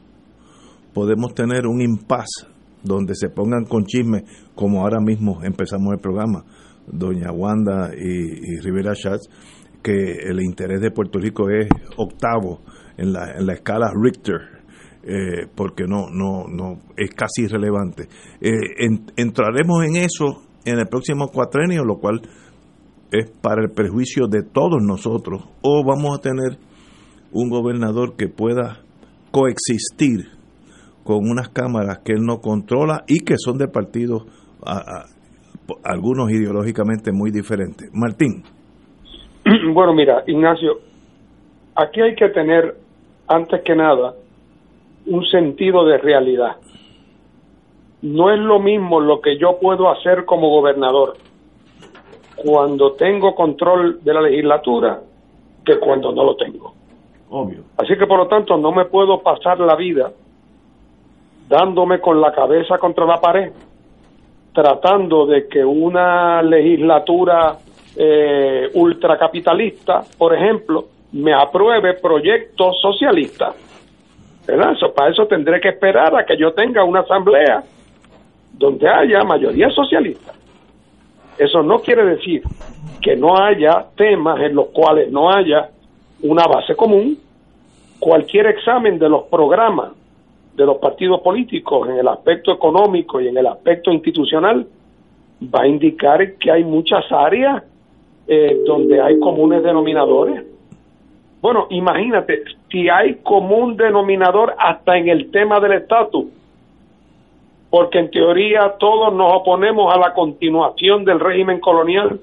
podemos tener un impasse donde se pongan con chisme, como ahora mismo empezamos el programa, doña Wanda y, Rivera Schatz, que el interés de Puerto Rico es octavo en la, en la escala Richter, eh, porque no, no, no es casi irrelevante. Eh, en- entraremos en eso en el próximo cuatrenio, lo cual es para el perjuicio de todos nosotros, o vamos a tener un gobernador que pueda coexistir con unas cámaras que él no controla y que son de partidos algunos ideológicamente muy diferentes. Martín. Bueno, mira, Ignacio, aquí hay que tener, antes que nada, un sentido de realidad. No es lo mismo lo que yo puedo hacer como gobernador cuando tengo control de la legislatura que cuando no lo tengo. Obvio. Así que por lo tanto no me puedo pasar la vida dándome con la cabeza contra la pared, tratando de que una legislatura eh, ultracapitalista, por ejemplo, me apruebe proyectos socialistas. ¿Verdad? Eso, para eso tendré que esperar a que yo tenga una asamblea donde haya mayoría socialista. Eso no quiere decir que no haya temas en los cuales no haya una base común. Cualquier examen de los programas de los partidos políticos en el aspecto económico y en el aspecto institucional va a indicar que hay muchas áreas eh, donde hay comunes denominadores. Bueno, imagínate, si hay común denominador hasta en el tema del estatus, porque en teoría todos nos oponemos a la continuación del régimen colonial,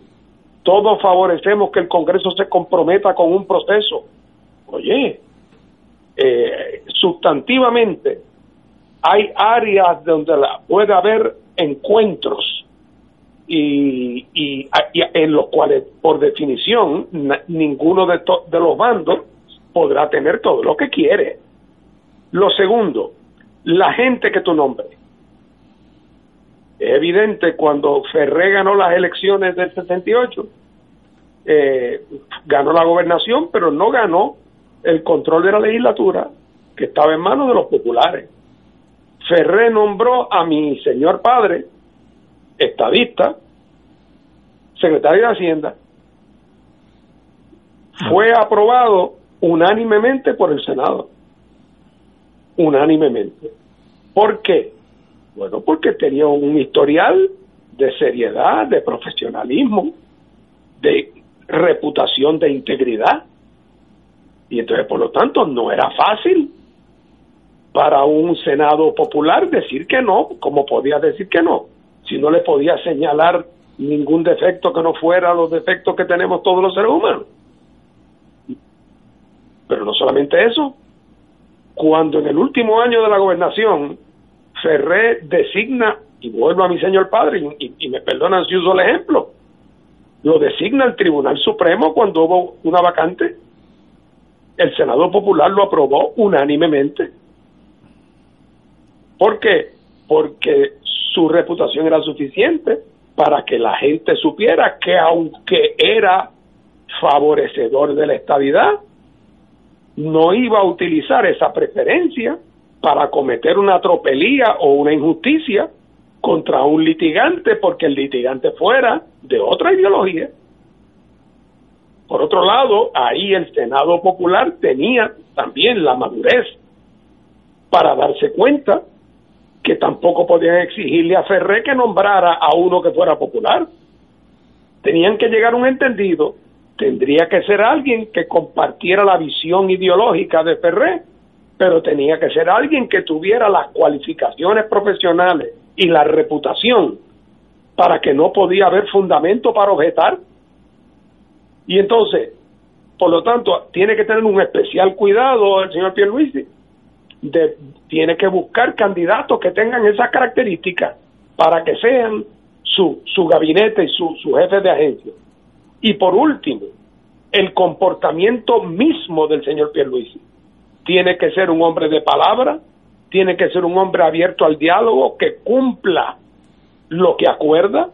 todos favorecemos que el Congreso se comprometa con un proceso. Oye, eh, sustantivamente hay áreas donde puede haber encuentros y, y- en los cuales por definición ninguno de, to- de los bandos podrá tener todo lo que quiere. Lo segundo, la gente que tú nombres. Es evidente cuando Ferré ganó las elecciones del 68, eh, ganó la gobernación, pero no ganó el control de la legislatura que estaba en manos de los populares. Ferré nombró a mi señor padre, estadista, secretario de Hacienda. Fue aprobado unánimemente por el Senado. Unánimemente. ¿Por qué? Bueno, porque tenía un historial de seriedad, de profesionalismo, de reputación de integridad. Y entonces, por lo tanto, no era fácil para un Senado popular decir que no, como podía decir que no, si no le podía señalar ningún defecto que no fuera los defectos que tenemos todos los seres humanos. Pero no solamente eso, cuando en el último año de la gobernación Ferré designa, y vuelvo a mi señor padre, y, y- y me perdonan si uso el ejemplo, lo designa el Tribunal Supremo cuando hubo una vacante. El Senado Popular lo aprobó unánimemente. ¿Por qué? Porque su reputación era suficiente para que la gente supiera que aunque era favorecedor de la estabilidad, no iba a utilizar esa preferencia para cometer una tropelía o una injusticia contra un litigante porque el litigante fuera de otra ideología. Por otro lado, ahí el Senado Popular tenía también la madurez para darse cuenta que tampoco podían exigirle a Ferré que nombrara a uno que fuera popular. Tenían que llegar a un entendido. Tendría que ser alguien que compartiera la visión ideológica de Ferré, pero tenía que ser alguien que tuviera las cualificaciones profesionales y la reputación para que no podía haber fundamento para objetar. Y entonces, por lo tanto, tiene que tener un especial cuidado el señor Pierluisi de, tiene que buscar candidatos que tengan esas características para que sean su, su gabinete y su, su jefe de agencia. Y por último, el comportamiento mismo del señor Pierluisi. Tiene que ser un hombre de palabra, tiene que ser un hombre abierto al diálogo, que cumpla lo que acuerda,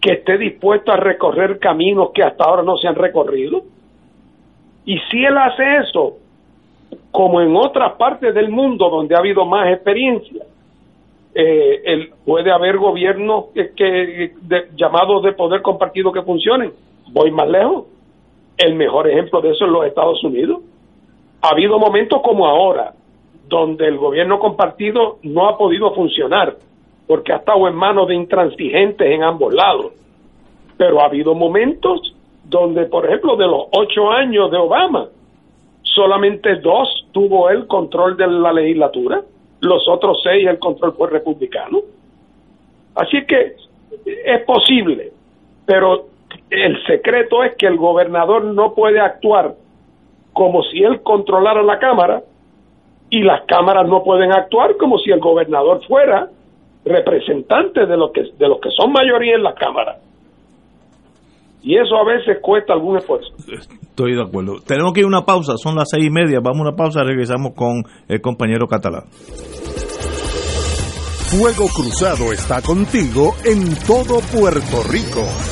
que esté dispuesto a recorrer caminos que hasta ahora no se han recorrido. Y si él hace eso, como en otras partes del mundo donde ha habido más experiencia, eh, puede haber gobiernos que de, llamados de poder compartido que funcionen. Voy más lejos. El mejor ejemplo de eso es los Estados Unidos. Ha habido momentos como ahora, donde el gobierno compartido no ha podido funcionar, porque ha estado en manos de intransigentes en ambos lados. Pero ha habido momentos donde, por ejemplo, de los ocho años de Obama, solamente dos tuvo el control de la legislatura, los otros seis el control fue republicano. Así que es posible, pero el secreto es que el gobernador no puede actuar como si él controlara la Cámara y las cámaras no pueden actuar como si el gobernador fuera representante de los que de los que son mayoría en la Cámara. Y eso a veces cuesta algún esfuerzo. Estoy de acuerdo. Tenemos que ir a una pausa, son las seis y media. Vamos a una pausa, regresamos con el compañero catalán. Fuego Cruzado está contigo en todo Puerto Rico.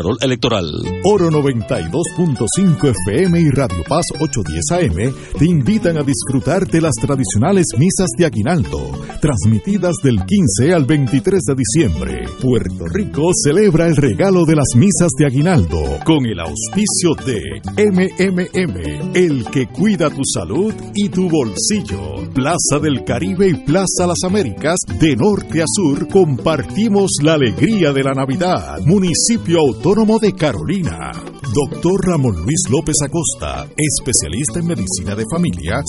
Electoral. Oro 92.5 FM y Radio Paz 810 AM te invitan a disfrutar de las tradicionales misas de Aguinaldo, transmitidas del 15 al 23 de diciembre. Puerto Rico celebra el regalo de las misas de Aguinaldo con el auspicio de MMM, el que cuida tu salud y tu bolsillo. Plaza del Caribe y Plaza Las Américas, de norte a sur, compartimos la alegría de la Navidad. Municipio Autónomo de Carolina. Doctor Ramón Luis López Acosta, especialista en medicina de familia,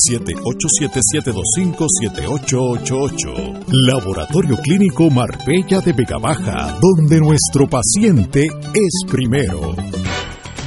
787-725-7888. Laboratorio Clínico Marbella de Vega Baja, donde nuestro paciente es primero.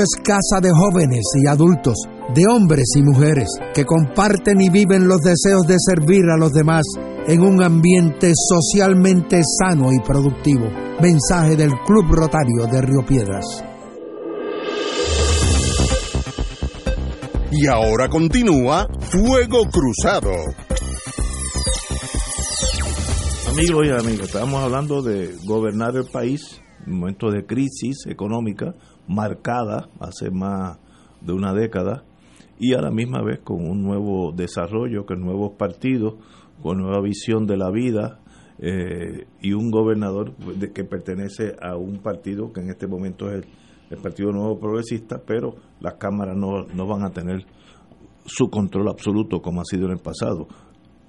es casa de jóvenes y adultos, de hombres y mujeres, que comparten y viven los deseos de servir a los demás en un ambiente socialmente sano y productivo. Mensaje del Club Rotario de Río Piedras. Y ahora continúa Fuego Cruzado. Amigos y amigas, estamos hablando de gobernar el país en momentos de crisis económica marcada hace más de una década y a la misma vez con un nuevo desarrollo, con nuevos partidos, con nueva visión de la vida eh, y un gobernador de, que pertenece a un partido que en este momento es el, el Partido Nuevo Progresista, pero las cámaras no, no van a tener su control absoluto como ha sido en el pasado.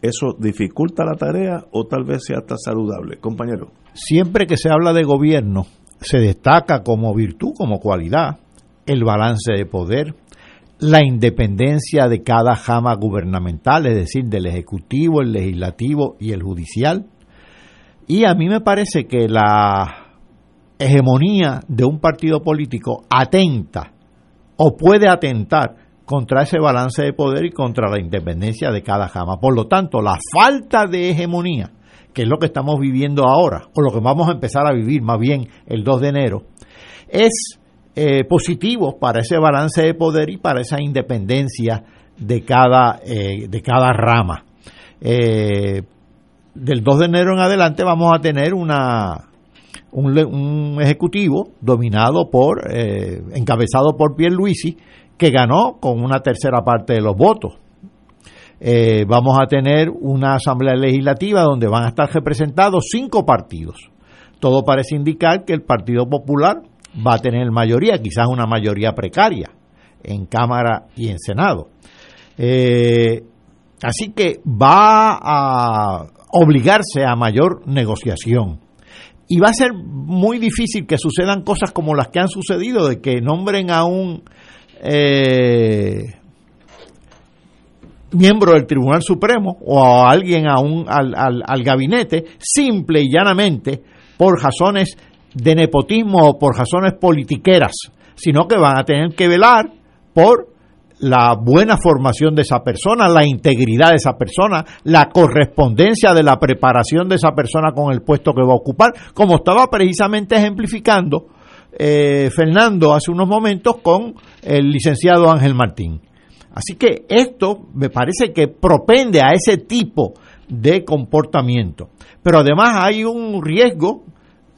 ¿Eso dificulta la tarea o tal vez sea hasta saludable? Compañero. Siempre que se habla de gobierno, se destaca como virtud, como cualidad, el balance de poder, la independencia de cada jama gubernamental, es decir, del Ejecutivo, el Legislativo y el Judicial. Y a mí me parece que la hegemonía de un partido político atenta o puede atentar contra ese balance de poder y contra la independencia de cada jama. Por lo tanto, la falta de hegemonía que es lo que estamos viviendo ahora, o lo que vamos a empezar a vivir más bien el 2 de enero, es eh, positivo para ese balance de poder y para esa independencia de cada, eh, de cada rama. Eh, del 2 de enero en adelante vamos a tener una, un, un ejecutivo dominado por, encabezado por Pierluisi, que ganó con una tercera parte de los votos. Eh, vamos a tener una asamblea legislativa donde van a estar representados cinco partidos. Todo parece indicar que el Partido Popular va a tener mayoría, quizás una mayoría precaria en Cámara y en Senado. Eh, así que va a obligarse a mayor negociación. Y va a ser muy difícil que sucedan cosas como las que han sucedido, de que nombren a un eh, miembro del Tribunal Supremo o a alguien a un, al, al, al gabinete, simple y llanamente por razones de nepotismo o por razones politiqueras, sino que van a tener que velar por la buena formación de esa persona, la integridad de esa persona, la correspondencia de la preparación de esa persona con el puesto que va a ocupar, como estaba precisamente ejemplificando eh, Fernando hace unos momentos con el licenciado Ángel Martín. Así que esto me parece que propende a ese tipo de comportamiento. Pero además hay un riesgo,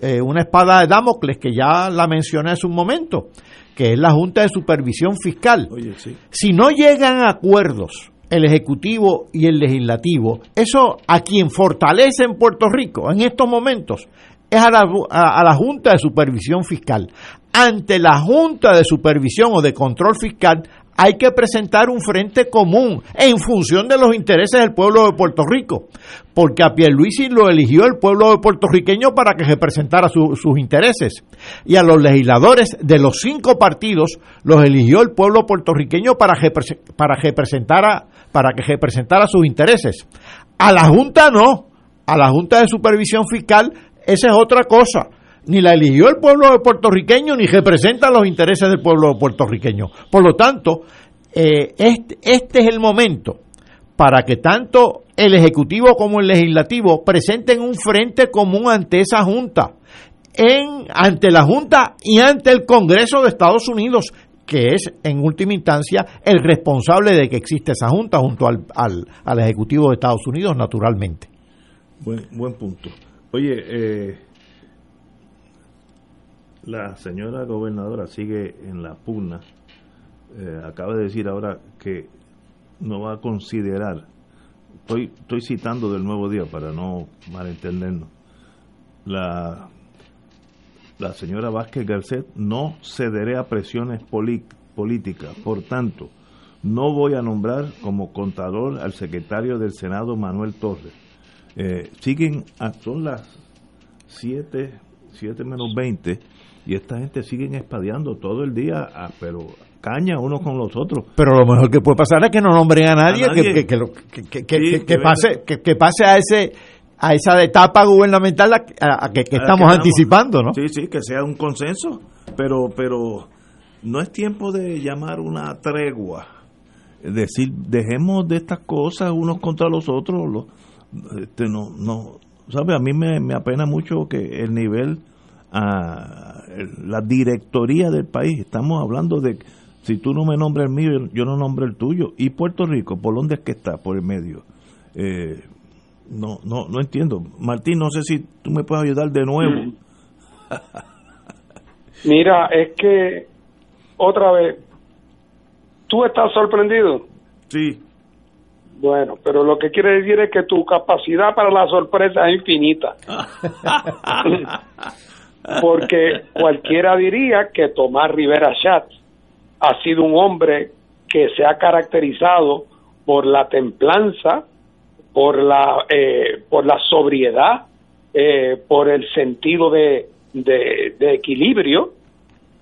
eh, una espada de Damocles que ya la mencioné hace un momento, que es la Junta de Supervisión Fiscal. Oye, sí. Si no llegan a acuerdos el Ejecutivo y el Legislativo, eso a quien fortalece en Puerto Rico en estos momentos es a la, a, a la Junta de Supervisión Fiscal. Ante la Junta de Supervisión o de Control Fiscal hay que presentar un frente común en función de los intereses del pueblo de Puerto Rico, porque a Pierluisi lo eligió el pueblo puertorriqueño para que representara su, sus intereses, y a los legisladores de los cinco partidos los eligió el pueblo puertorriqueño para, para, para que representara sus intereses. A la Junta no, a la Junta de Supervisión Fiscal esa es otra cosa ni la eligió el pueblo puertorriqueño ni representa los intereses del pueblo puertorriqueño. Por lo tanto, eh, este, este es el momento para que tanto el Ejecutivo como el Legislativo presenten un frente común ante esa Junta, en, ante la Junta y ante el Congreso de Estados Unidos, que es en última instancia el responsable de que existe esa Junta junto al, al, al Ejecutivo de Estados Unidos, naturalmente. Buen, buen punto. Oye, eh, la señora gobernadora sigue en la pugna. Eh, acaba de decir ahora que no va a considerar, estoy, estoy citando del nuevo día para no malentendernos, la, la señora Vázquez Garcet no cederé a presiones políticas, por tanto, no voy a nombrar como contador al secretario del Senado Manuel Torres. Eh, siguen, a- son las 7, 7 menos 20 y esta gente siguen espadeando todo el día, ah, pero caña unos con los otros. Pero lo mejor que puede pasar es que no nombren a nadie, A nadie. que, que, que, Sí, pase que, pase a ese a esa etapa gubernamental a, a- a que, que Ah, estamos anticipando, ¿no? Sí, sí, que sea un consenso, pero pero no es tiempo de llamar una tregua. Decir, dejemos de estas cosas unos contra los otros. Los, este, no, no, ¿sabe? A mí me, me apena mucho que el nivel, ah, el- la directoría del país, estamos hablando de, si tú no me nombras el mío, yo, no nombro el tuyo. ¿Y Puerto Rico? ¿Por dónde es que está? Por el medio. Eh, no, no, no entiendo. Martín, no sé si tú me puedes ayudar de nuevo. Mira, es que otra vez, ¿tú estás sorprendido? Sí. Bueno, pero lo que quiere decir es que tu capacidad para la sorpresa es infinita. Porque cualquiera diría que Tomás Rivera Schatz ha sido un hombre que se ha caracterizado por la templanza, por la, eh, por la sobriedad, eh, por el sentido de, de, de equilibrio,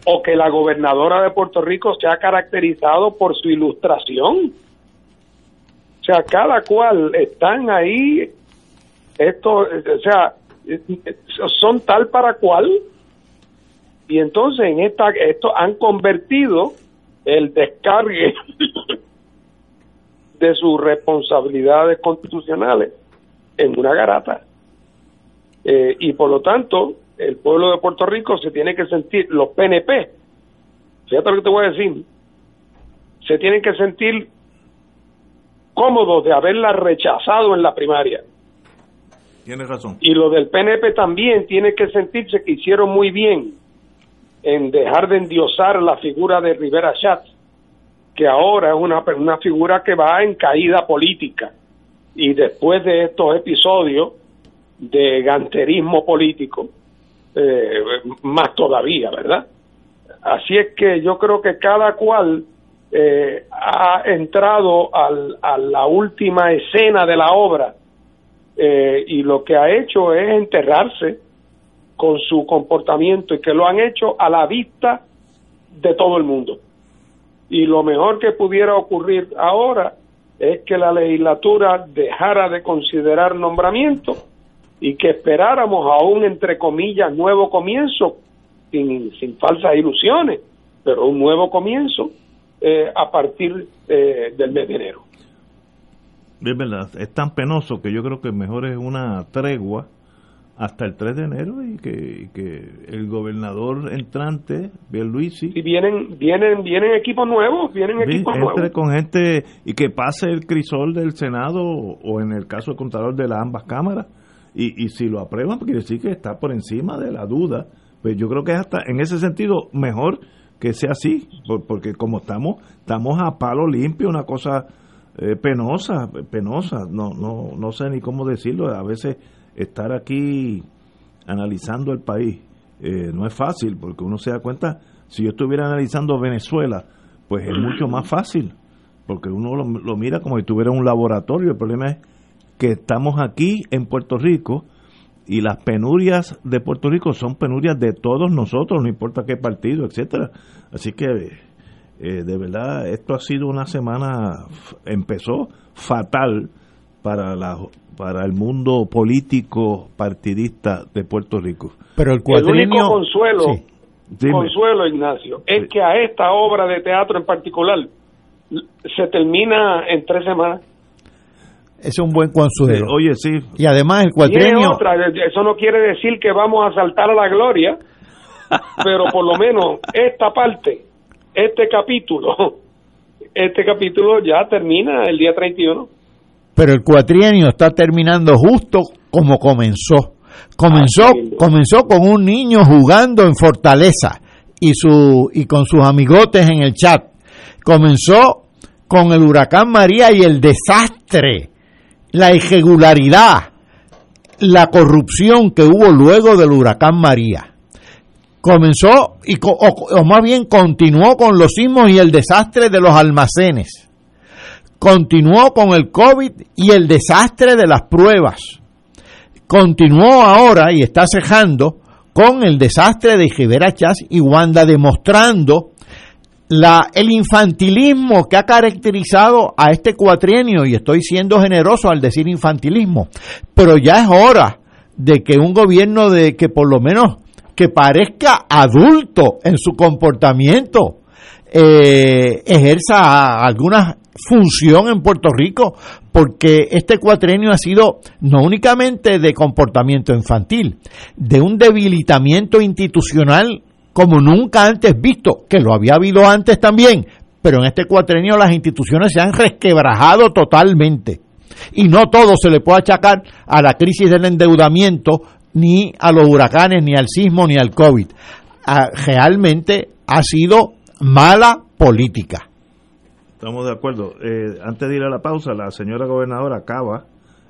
o que la gobernadora de Puerto Rico se ha caracterizado por su ilustración. O sea, cada cual están ahí, esto, o sea, son tal para cual, y entonces en esta, esto han convertido el descargue de sus responsabilidades constitucionales en una garata. Eh, y por lo tanto, el pueblo de Puerto Rico se tiene que sentir, los PNP, fíjate lo que te voy a decir, se tienen que sentir cómodos de haberla rechazado en la primaria. Tienes razón. Y lo del PNP también tiene que sentirse que hicieron muy bien en dejar de endiosar la figura de Rivera Schatz que ahora es una, una figura que va en caída política. Y después de estos episodios de ganterismo político, eh, más todavía, ¿verdad? Así es que yo creo que cada cual eh, ha entrado al, a la última escena de la obra eh, y lo que ha hecho es enterrarse con su comportamiento y que lo han hecho a la vista de todo el mundo. Y lo mejor que pudiera ocurrir ahora es que la legislatura dejara de considerar nombramiento y que esperáramos a un, entre comillas, nuevo comienzo, sin, sin falsas ilusiones, pero un nuevo comienzo eh, a partir eh, del mes de enero. Es verdad, es tan penoso que yo creo que mejor es una tregua hasta el 3 de enero y que, que el gobernador entrante, Luisi Y vienen, vienen, vienen equipos nuevos, vienen equipos nuevos. con gente y que pase el crisol del Senado o en el caso del contador de las ambas cámaras y, y si lo aprueban pues quiere decir que está por encima de la duda pues yo creo que es hasta en ese sentido mejor que sea así por- porque como estamos estamos a palo limpio una cosa eh, penosa penosa. No no no sé ni cómo decirlo. A veces estar aquí analizando el país eh, no es fácil porque uno se da cuenta si yo estuviera analizando Venezuela pues es mucho más fácil porque uno lo, lo mira como si tuviera un laboratorio. El problema es que estamos aquí en Puerto Rico y las penurias de Puerto Rico son penurias de todos nosotros, no importa qué partido, etcétera. Así que eh, de verdad esto ha sido una semana empezó fatal para la para el mundo político partidista de Puerto Rico. Pero el El cuatrienio... único consuelo, Sí. Consuelo Ignacio, es que a esta obra de teatro en particular se termina en tres semanas. Es un buen consuelo. Oye, sí. Y además el Tiene cuatrienio... otra, eso no quiere decir que vamos a saltar a la gloria, pero por lo menos esta parte, este capítulo, este capítulo ya termina el día 31. pero el cuatrienio está terminando justo como comenzó. Comenzó, comenzó con un niño jugando en Fortaleza y su y con sus amigotes en el chat. Comenzó con el huracán María y el desastre, la irregularidad, la corrupción que hubo luego del huracán María. Comenzó y o más bien continuó con los sismos y el desastre de los almacenes continuó con el COVID y el desastre de las pruebas. Continuó ahora y está cejando con el desastre de Rivera Chas y Wanda, demostrando la, el infantilismo que ha caracterizado a este cuatrienio, y estoy siendo generoso al decir infantilismo, pero ya es hora de que un gobierno de que por lo menos que parezca adulto en su comportamiento eh, ejerza alguna función en Puerto Rico, porque este cuatrienio ha sido no únicamente de comportamiento infantil, de un debilitamiento institucional como nunca antes visto, que lo había habido antes también, pero en este cuatrenio las instituciones se han resquebrajado totalmente. Y no todo se le puede achacar a la crisis del endeudamiento, ni a los huracanes, ni al sismo, ni al COVID. Ah, realmente ha sido mala política. Estamos de acuerdo. Eh, antes de ir a la pausa, la señora gobernadora acaba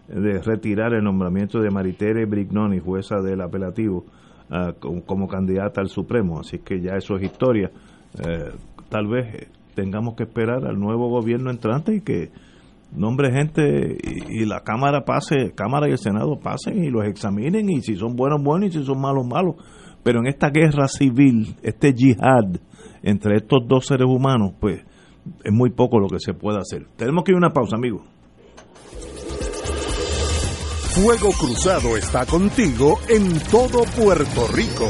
de retirar el nombramiento de Maritere Brignoni, jueza del apelativo, ah, como, candidata al Supremo. Así que ya eso es historia. Eh, tal vez tengamos que esperar al nuevo gobierno entrante y que nombre gente y, la Cámara pase, Cámara y el Senado pasen y los examinen y si son buenos, buenos y si son malos, malos. Pero en esta guerra civil, este yihad entre estos dos seres humanos, pues es muy poco lo que se puede hacer. Tenemos que ir a una pausa, amigos. Fuego Cruzado está contigo en todo Puerto Rico.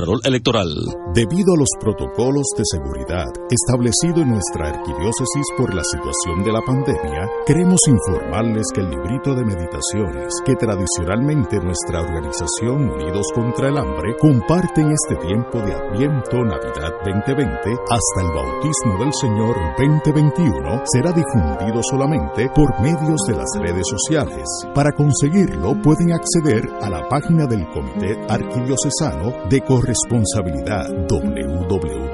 Contralor Electoral. Debido a los protocolos de seguridad establecidos en nuestra arquidiócesis por la situación de la pandemia, queremos informarles que el librito de meditaciones que tradicionalmente nuestra organización Unidos contra el Hambre comparte en este tiempo de Adviento Navidad 2020 hasta el bautismo del Señor 2021 será difundido solamente por medios de las redes sociales. Para conseguirlo pueden acceder a la página del Comité Arquidiocesano de Corresponsabilidad www.cacopr.org.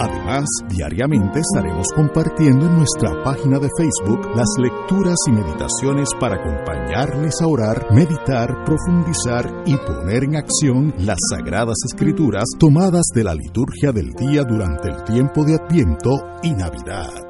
Además, diariamente estaremos compartiendo en nuestra página de Facebook las lecturas y meditaciones para acompañarles a orar, meditar, profundizar y poner en acción las sagradas escrituras tomadas de la liturgia del día durante el tiempo de Adviento y Navidad.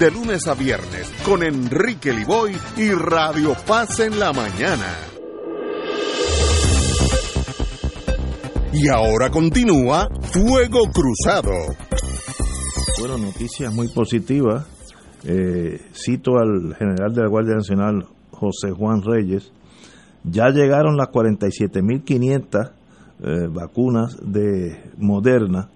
de lunes a viernes con Enrique Liboy y Radio Paz en la mañana. Y ahora continúa Fuego Cruzado. Bueno, noticias muy positivas. Eh, cito al general de la Guardia Nacional, José Juan Reyes. Ya llegaron las 47.500 eh, vacunas de Moderna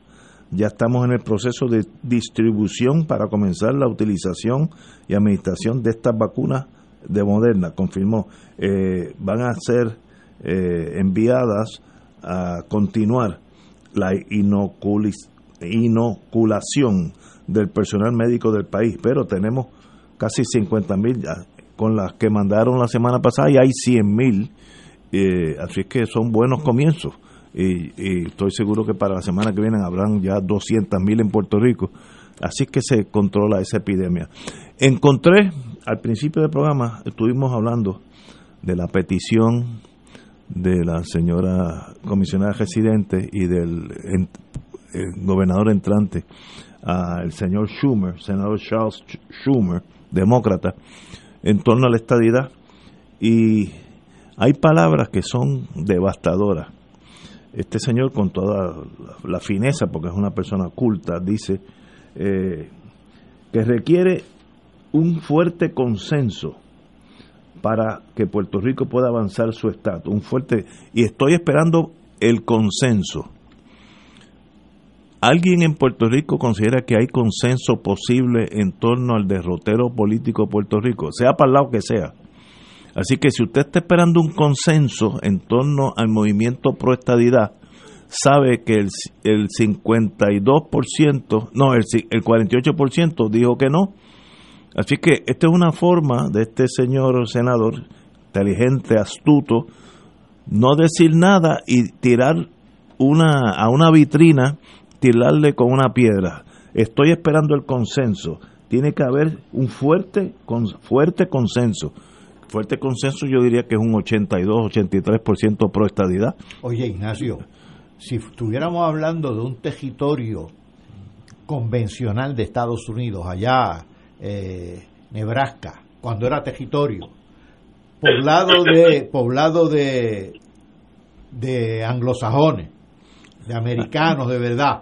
ya estamos en el proceso de distribución para comenzar la utilización y administración de estas vacunas de Moderna, confirmó. Eh, van a ser eh, enviadas a continuar la inoculación del personal médico del país, pero tenemos casi 50 mil con las que mandaron la semana pasada y hay 100 mil, eh, así que son buenos comienzos y, estoy seguro que para la semana que viene habrán ya 200 mil en Puerto Rico. Así que se controla esa epidemia. Encontré, al principio del programa, estuvimos hablando de la petición de la señora comisionada residente y del gobernador entrante, al señor Schumer, senador Charles Schumer, demócrata, en torno a la estadidad. Y hay palabras que son devastadoras este señor con toda la fineza, porque es una persona culta, dice eh, que requiere un fuerte consenso para que Puerto Rico pueda avanzar su estatus, un fuerte y estoy esperando el consenso. ¿Alguien en Puerto Rico considera que hay consenso posible en torno al derrotero político de Puerto Rico, sea para el lado que sea? Así que si usted está esperando un consenso en torno al movimiento pro estadidad, sabe que el, el 52%, no, el, el 48% dijo que no. Así que esta es una forma de este señor senador, inteligente, astuto, no decir nada y tirar una a una vitrina, tirarle con una piedra. Estoy esperando el consenso. Tiene que haber un fuerte, con, fuerte consenso fuerte consenso yo diría que es un 82-83% pro estadidad. Oye, Ignacio, si estuviéramos hablando de un territorio convencional de Estados Unidos, allá eh, Nebraska, cuando era territorio, poblado de poblado de de anglosajones, de americanos de verdad,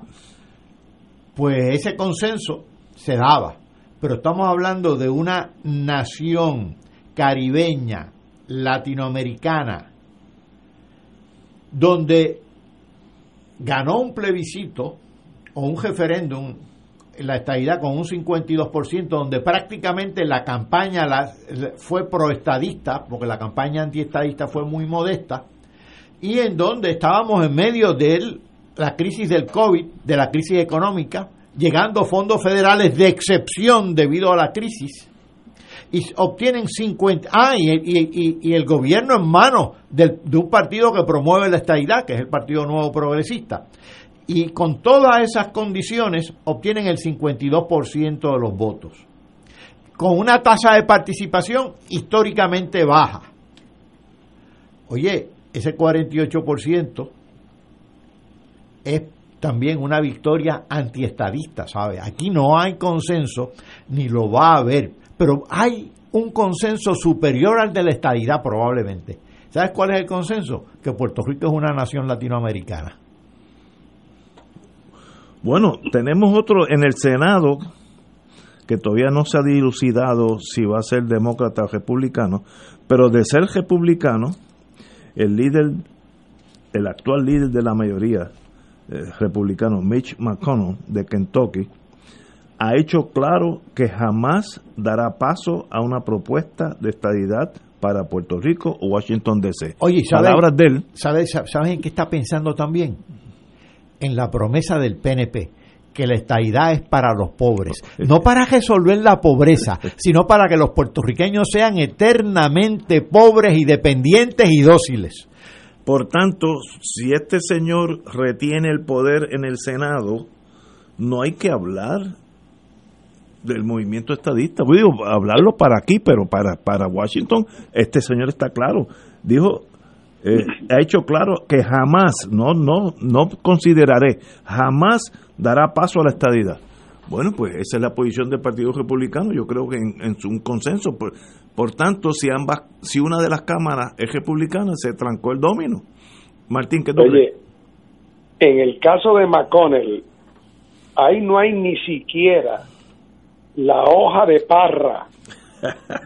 pues ese consenso se daba. Pero estamos hablando de una nación caribeña, latinoamericana, donde ganó un plebiscito o un referéndum en la estadidad con un 52%, donde prácticamente la campaña fue proestadista, porque la campaña antiestadista fue muy modesta, y en donde estábamos en medio de la crisis del COVID, de la crisis económica, llegando fondos federales de excepción debido a la crisis, y obtienen 50... Ah, y, el gobierno en manos de un partido que promueve la estabilidad, que es el Partido Nuevo Progresista. Y con todas esas condiciones obtienen el 52% de los votos, con una tasa de participación históricamente baja. Oye, ese 48% es también una victoria antiestadista, ¿sabe? Aquí no hay consenso, ni lo va a haber, pero hay un consenso superior al de la estadidad probablemente. ¿Sabes cuál es el consenso? Que Puerto Rico es una nación latinoamericana. Bueno, tenemos otro en el Senado que todavía no se ha dilucidado si va a ser demócrata o republicano, pero de ser republicano, el líder, el actual líder de la mayoría eh, republicano, Mitch McConnell, de Kentucky, ha hecho claro que jamás dará paso a una propuesta de estadidad para Puerto Rico o Washington DC. Oye, ¿sabes, Palabras de él. ¿sabes, ¿sabes en qué está pensando también? En la promesa del PNP, que la estadidad es para los pobres. No para resolver la pobreza, sino para que los puertorriqueños sean eternamente pobres y dependientes y dóciles. Por tanto, si este señor retiene el poder en el Senado, no hay que hablar del movimiento estadista. Pues Digo, hablarlo para aquí, pero para, para Washington, este señor está claro. Dijo, eh, ha hecho claro que jamás, no, no, no consideraré, jamás dará paso a la estadidad. Bueno, pues esa es la posición del Partido Republicano, yo creo que en, en su- un consenso. Por, por tanto, si ambas, si una de las cámaras es republicana, se trancó el domino. Martín, ¿qué tú Oye, en el caso de McConnell, ahí no hay ni siquiera la hoja de parra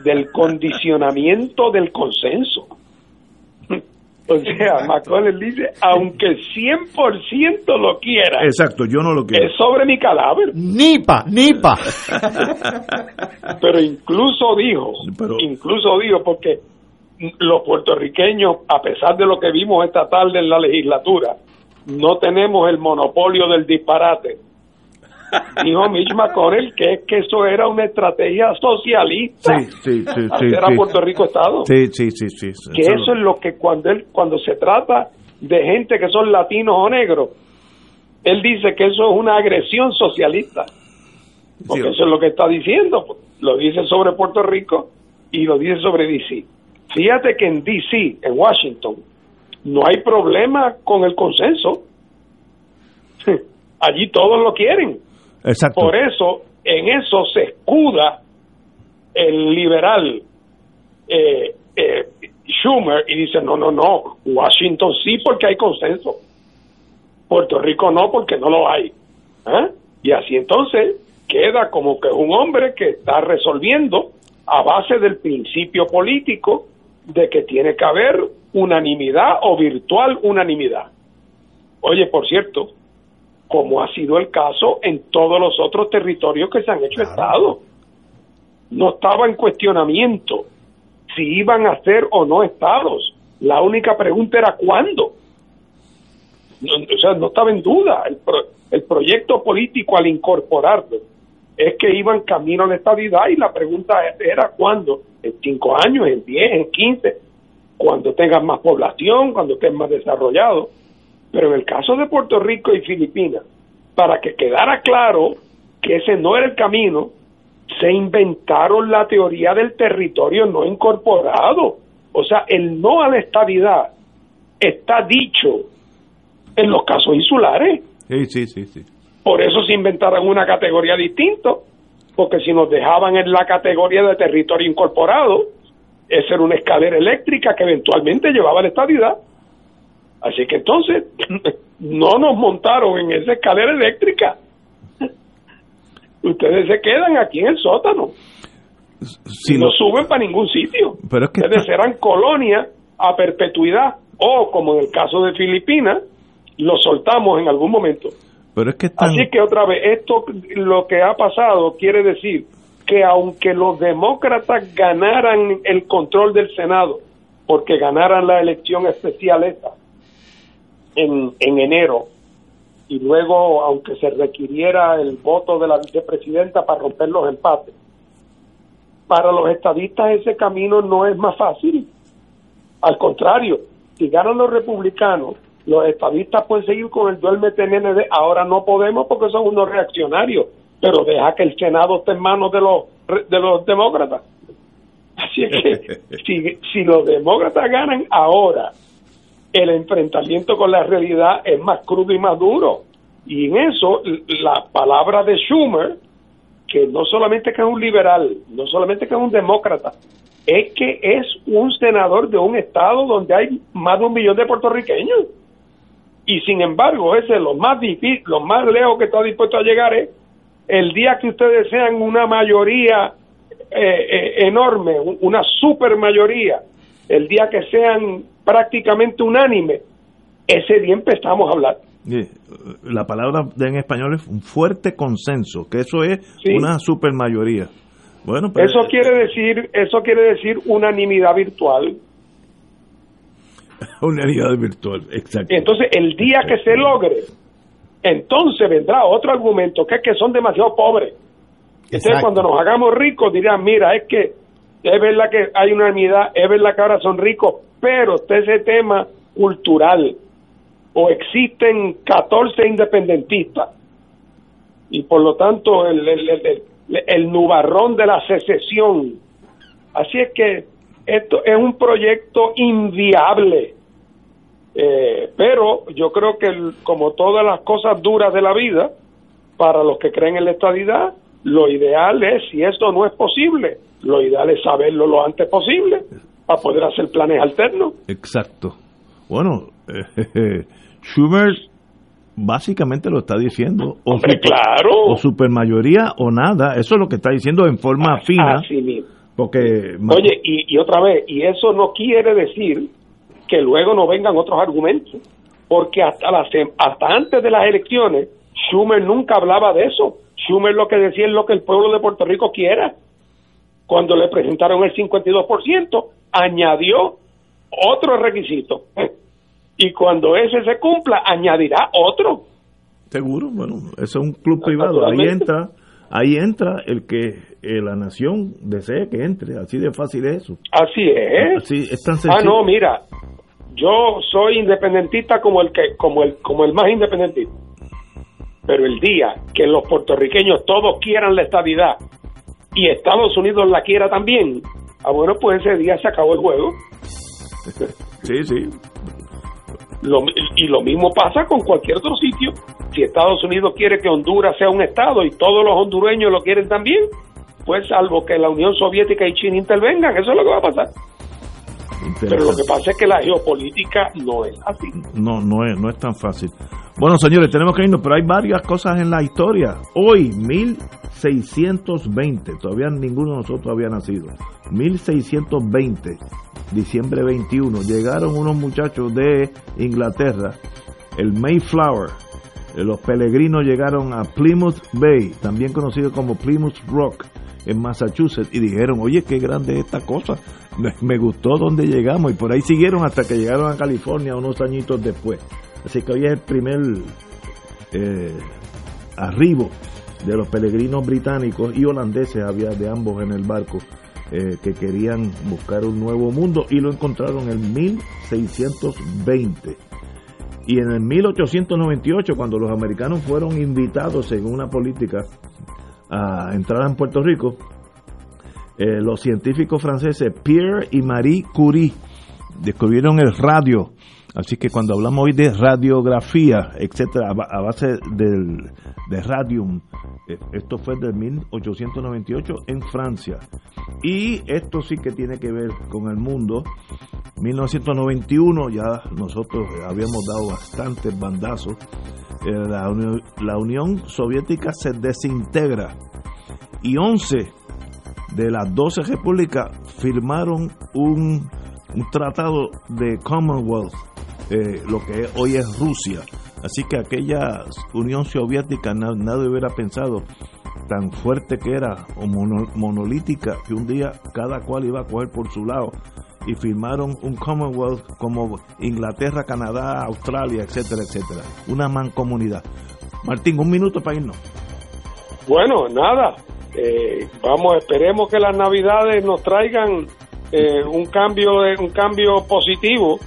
del condicionamiento del consenso. O sea, McConnell dice, aunque 100% lo quiera, Exacto, yo no lo quiero. es sobre mi cadáver. Nipa, nipa. Pero incluso dijo, incluso dijo, porque los puertorriqueños, a pesar de lo que vimos esta tarde en la legislatura, no tenemos el monopolio del disparate. Dijo Mitch McConnell que es que eso era una estrategia socialista Sí, sí, sí, sí. hacer a sí. Puerto Rico Estado. Sí, sí, sí, sí. Que eso es lo que cuando él cuando se trata de gente que son latinos o negros, él dice que eso es una agresión socialista. Porque eso es lo que está diciendo. Lo dice sobre Puerto Rico y lo dice sobre DC. Fíjate que en DC, en Washington, no hay problema con el consenso. Allí todos lo quieren. Por eso, en eso se escuda el liberal eh, eh, Schumer y dice, no, no, no, Washington sí porque hay consenso. Puerto Rico no porque no lo hay. ¿Ah? Y así entonces queda como que un hombre que está resolviendo a base del principio político de que tiene que haber unanimidad o virtual unanimidad. Oye, por cierto, como ha sido el caso en todos los otros territorios que se han hecho estados. No estaba en cuestionamiento si iban a ser o no estados. La única pregunta era cuándo. No, o sea, no estaba en duda. El, pro- el proyecto político al incorporarlo es que iban camino a la estabilidad y la pregunta era cuándo. En cinco años, en diez, en quince, cuando tengan más población, cuando estén más desarrollados. Pero en el caso de Puerto Rico y Filipinas, para que quedara claro que ese no era el camino, se inventaron la teoría del territorio no incorporado. O sea, el no a la estabilidad está dicho en los casos insulares. Sí, sí, sí, sí. Por eso se inventaron una categoría distinta, porque si nos dejaban en la categoría de territorio incorporado, esa era una escalera eléctrica que eventualmente llevaba a la estabilidad. Así que entonces no nos montaron en esa escalera eléctrica. Ustedes se quedan aquí en el sótano. Si y no suben para ningún sitio. Pero es que Ustedes está- serán colonia a perpetuidad o, como en el caso de Filipinas, lo soltamos en algún momento. Pero es que están, Así que otra vez, esto lo que ha pasado quiere decir que aunque los demócratas ganaran el control del Senado, porque ganaran la elección especial esa, en, en enero y luego, aunque se requiriera el voto de la vicepresidenta para romper los empates, para los estadistas ese camino no es más fácil. Al contrario, si ganan los republicanos, los estadistas pueden seguir con el duerme TND. Ahora no podemos porque son unos reaccionarios, pero deja que el Senado esté en manos de los, de los demócratas. Así es que si, si los demócratas ganan ahora, el enfrentamiento con la realidad es más crudo y más duro. Y en eso, la palabra de Schumer, que no solamente que es un liberal, no solamente que es un demócrata, es que es un senador de un estado donde hay más de un millón de puertorriqueños. Y sin embargo, ese es lo más difícil, lo más lejos que está dispuesto a llegar es el día que ustedes sean una mayoría eh, eh, enorme, un- una super mayoría, el día que sean prácticamente unánime, ese día empezamos a hablar. La palabra en español es un fuerte consenso, que eso es Sí. una supermayoría. Bueno, pues Eso quiere decir, eso quiere decir unanimidad virtual. una unidad virtual, exacto. Entonces, el día que se logre, entonces vendrá otro argumento, que es que son demasiado pobres. Entonces, Exacto. cuando nos hagamos ricos, dirán, mira, es que es verdad que hay unanimidad, es verdad que ahora son ricos, pero está ese tema cultural. O existen 14 independentistas. Y por lo tanto, el, el, el, nubarrón de la secesión. Así es que esto es un proyecto inviable. Eh, pero yo creo que como todas las cosas duras de la vida, para los que creen en la estadidad, lo ideal es, si esto no es posible, lo ideal es saberlo lo antes posible para poder hacer planes alternos. Exacto. Bueno, eh, Schumer básicamente lo está diciendo. O, Hombre, super- claro. o supermayoría o nada. Eso es lo que está diciendo en forma fina. Así mismo. Porque, Oye, y, y otra vez, y eso no quiere decir que luego no vengan otros argumentos, porque hasta, la sem- hasta antes de las elecciones, Schumer nunca hablaba de eso. Schumer lo que decía es lo que el pueblo de Puerto Rico quiera. Cuando le presentaron el 52%, añadió otro requisito. Y cuando ese se cumpla, añadirá otro. seguro, bueno, eso es un club privado. Ahí entra, ahí entra el que eh, la nación desee que entre. Así de fácil es eso. Así es. Así es tan Ah, no, mira, yo soy independentista como el que, como el, como el más independentista. Pero el día que los puertorriqueños todos quieran la estabilidad y Estados Unidos la quiera también, ah, bueno, pues ese día se acabó el juego. Sí, sí. Lo- y lo mismo pasa con cualquier otro sitio. Si Estados Unidos quiere que Honduras sea un estado y todos los hondureños lo quieren también, pues salvo que la Unión Soviética y China intervengan, eso es lo que va a pasar. Pero lo que pasa es que la geopolítica no es así. No, no es, no es tan fácil. Bueno, señores, tenemos que irnos, pero hay varias cosas en la historia. Hoy, 1620, todavía ninguno de nosotros había nacido. 1620, diciembre 21, llegaron unos muchachos de Inglaterra, el Mayflower. Los peregrinos llegaron a Plymouth Bay, también conocido como Plymouth Rock, en Massachusetts, y dijeron, oye, qué grande es esta cosa. Me, gustó donde llegamos, y por ahí siguieron hasta que llegaron a California unos añitos después. Así que hoy es el primer eh, arribo de los peregrinos británicos y holandeses, había de ambos en el barco, eh, que querían buscar un nuevo mundo y lo encontraron en 1620. Y en el 1898, cuando los americanos fueron invitados, según una política, a entrar en Puerto Rico, eh, los científicos franceses Pierre y Marie Curie descubrieron el radio. Así que cuando hablamos hoy de radiografía, etcétera, a ba- a base del, de radium, eh, esto fue de 1898 en Francia. Y esto sí que tiene que ver con el mundo. 1991 ya nosotros habíamos dado bastantes bandazos. Eh, la, Uni- la Unión Soviética se desintegra y 11 de las 12 repúblicas firmaron un tratado de Commonwealth, eh, lo que hoy es Rusia. Así que aquella Unión Soviética na- nadie hubiera pensado tan fuerte que era o mono- monolítica que un día cada cual iba a coger por su lado y firmaron un Commonwealth como Inglaterra, Canadá, Australia, etcétera, etcétera. Una mancomunidad. Martín, un minuto para irnos. Bueno, nada, eh, vamos, esperemos que las navidades nos traigan eh, un cambio, un cambio positivo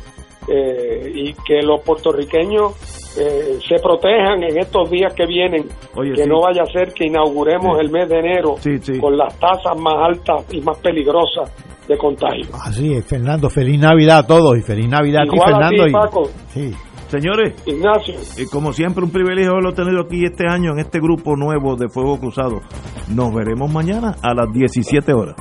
eh, y que los puertorriqueños eh, se protejan en estos días que vienen, Oye, que sí. no vaya a ser que inauguremos el mes de enero con las tasas más altas y más peligrosas de contagio. Así es, Fernando. Feliz Navidad a todos y feliz Navidad a ti, Igual a Fernando. ti, y- Paco. sí. Señores, Ignacio. y como siempre un privilegio haberlo tenido aquí este año en este grupo nuevo de Fuego Cruzado. Nos veremos mañana a las 17 horas.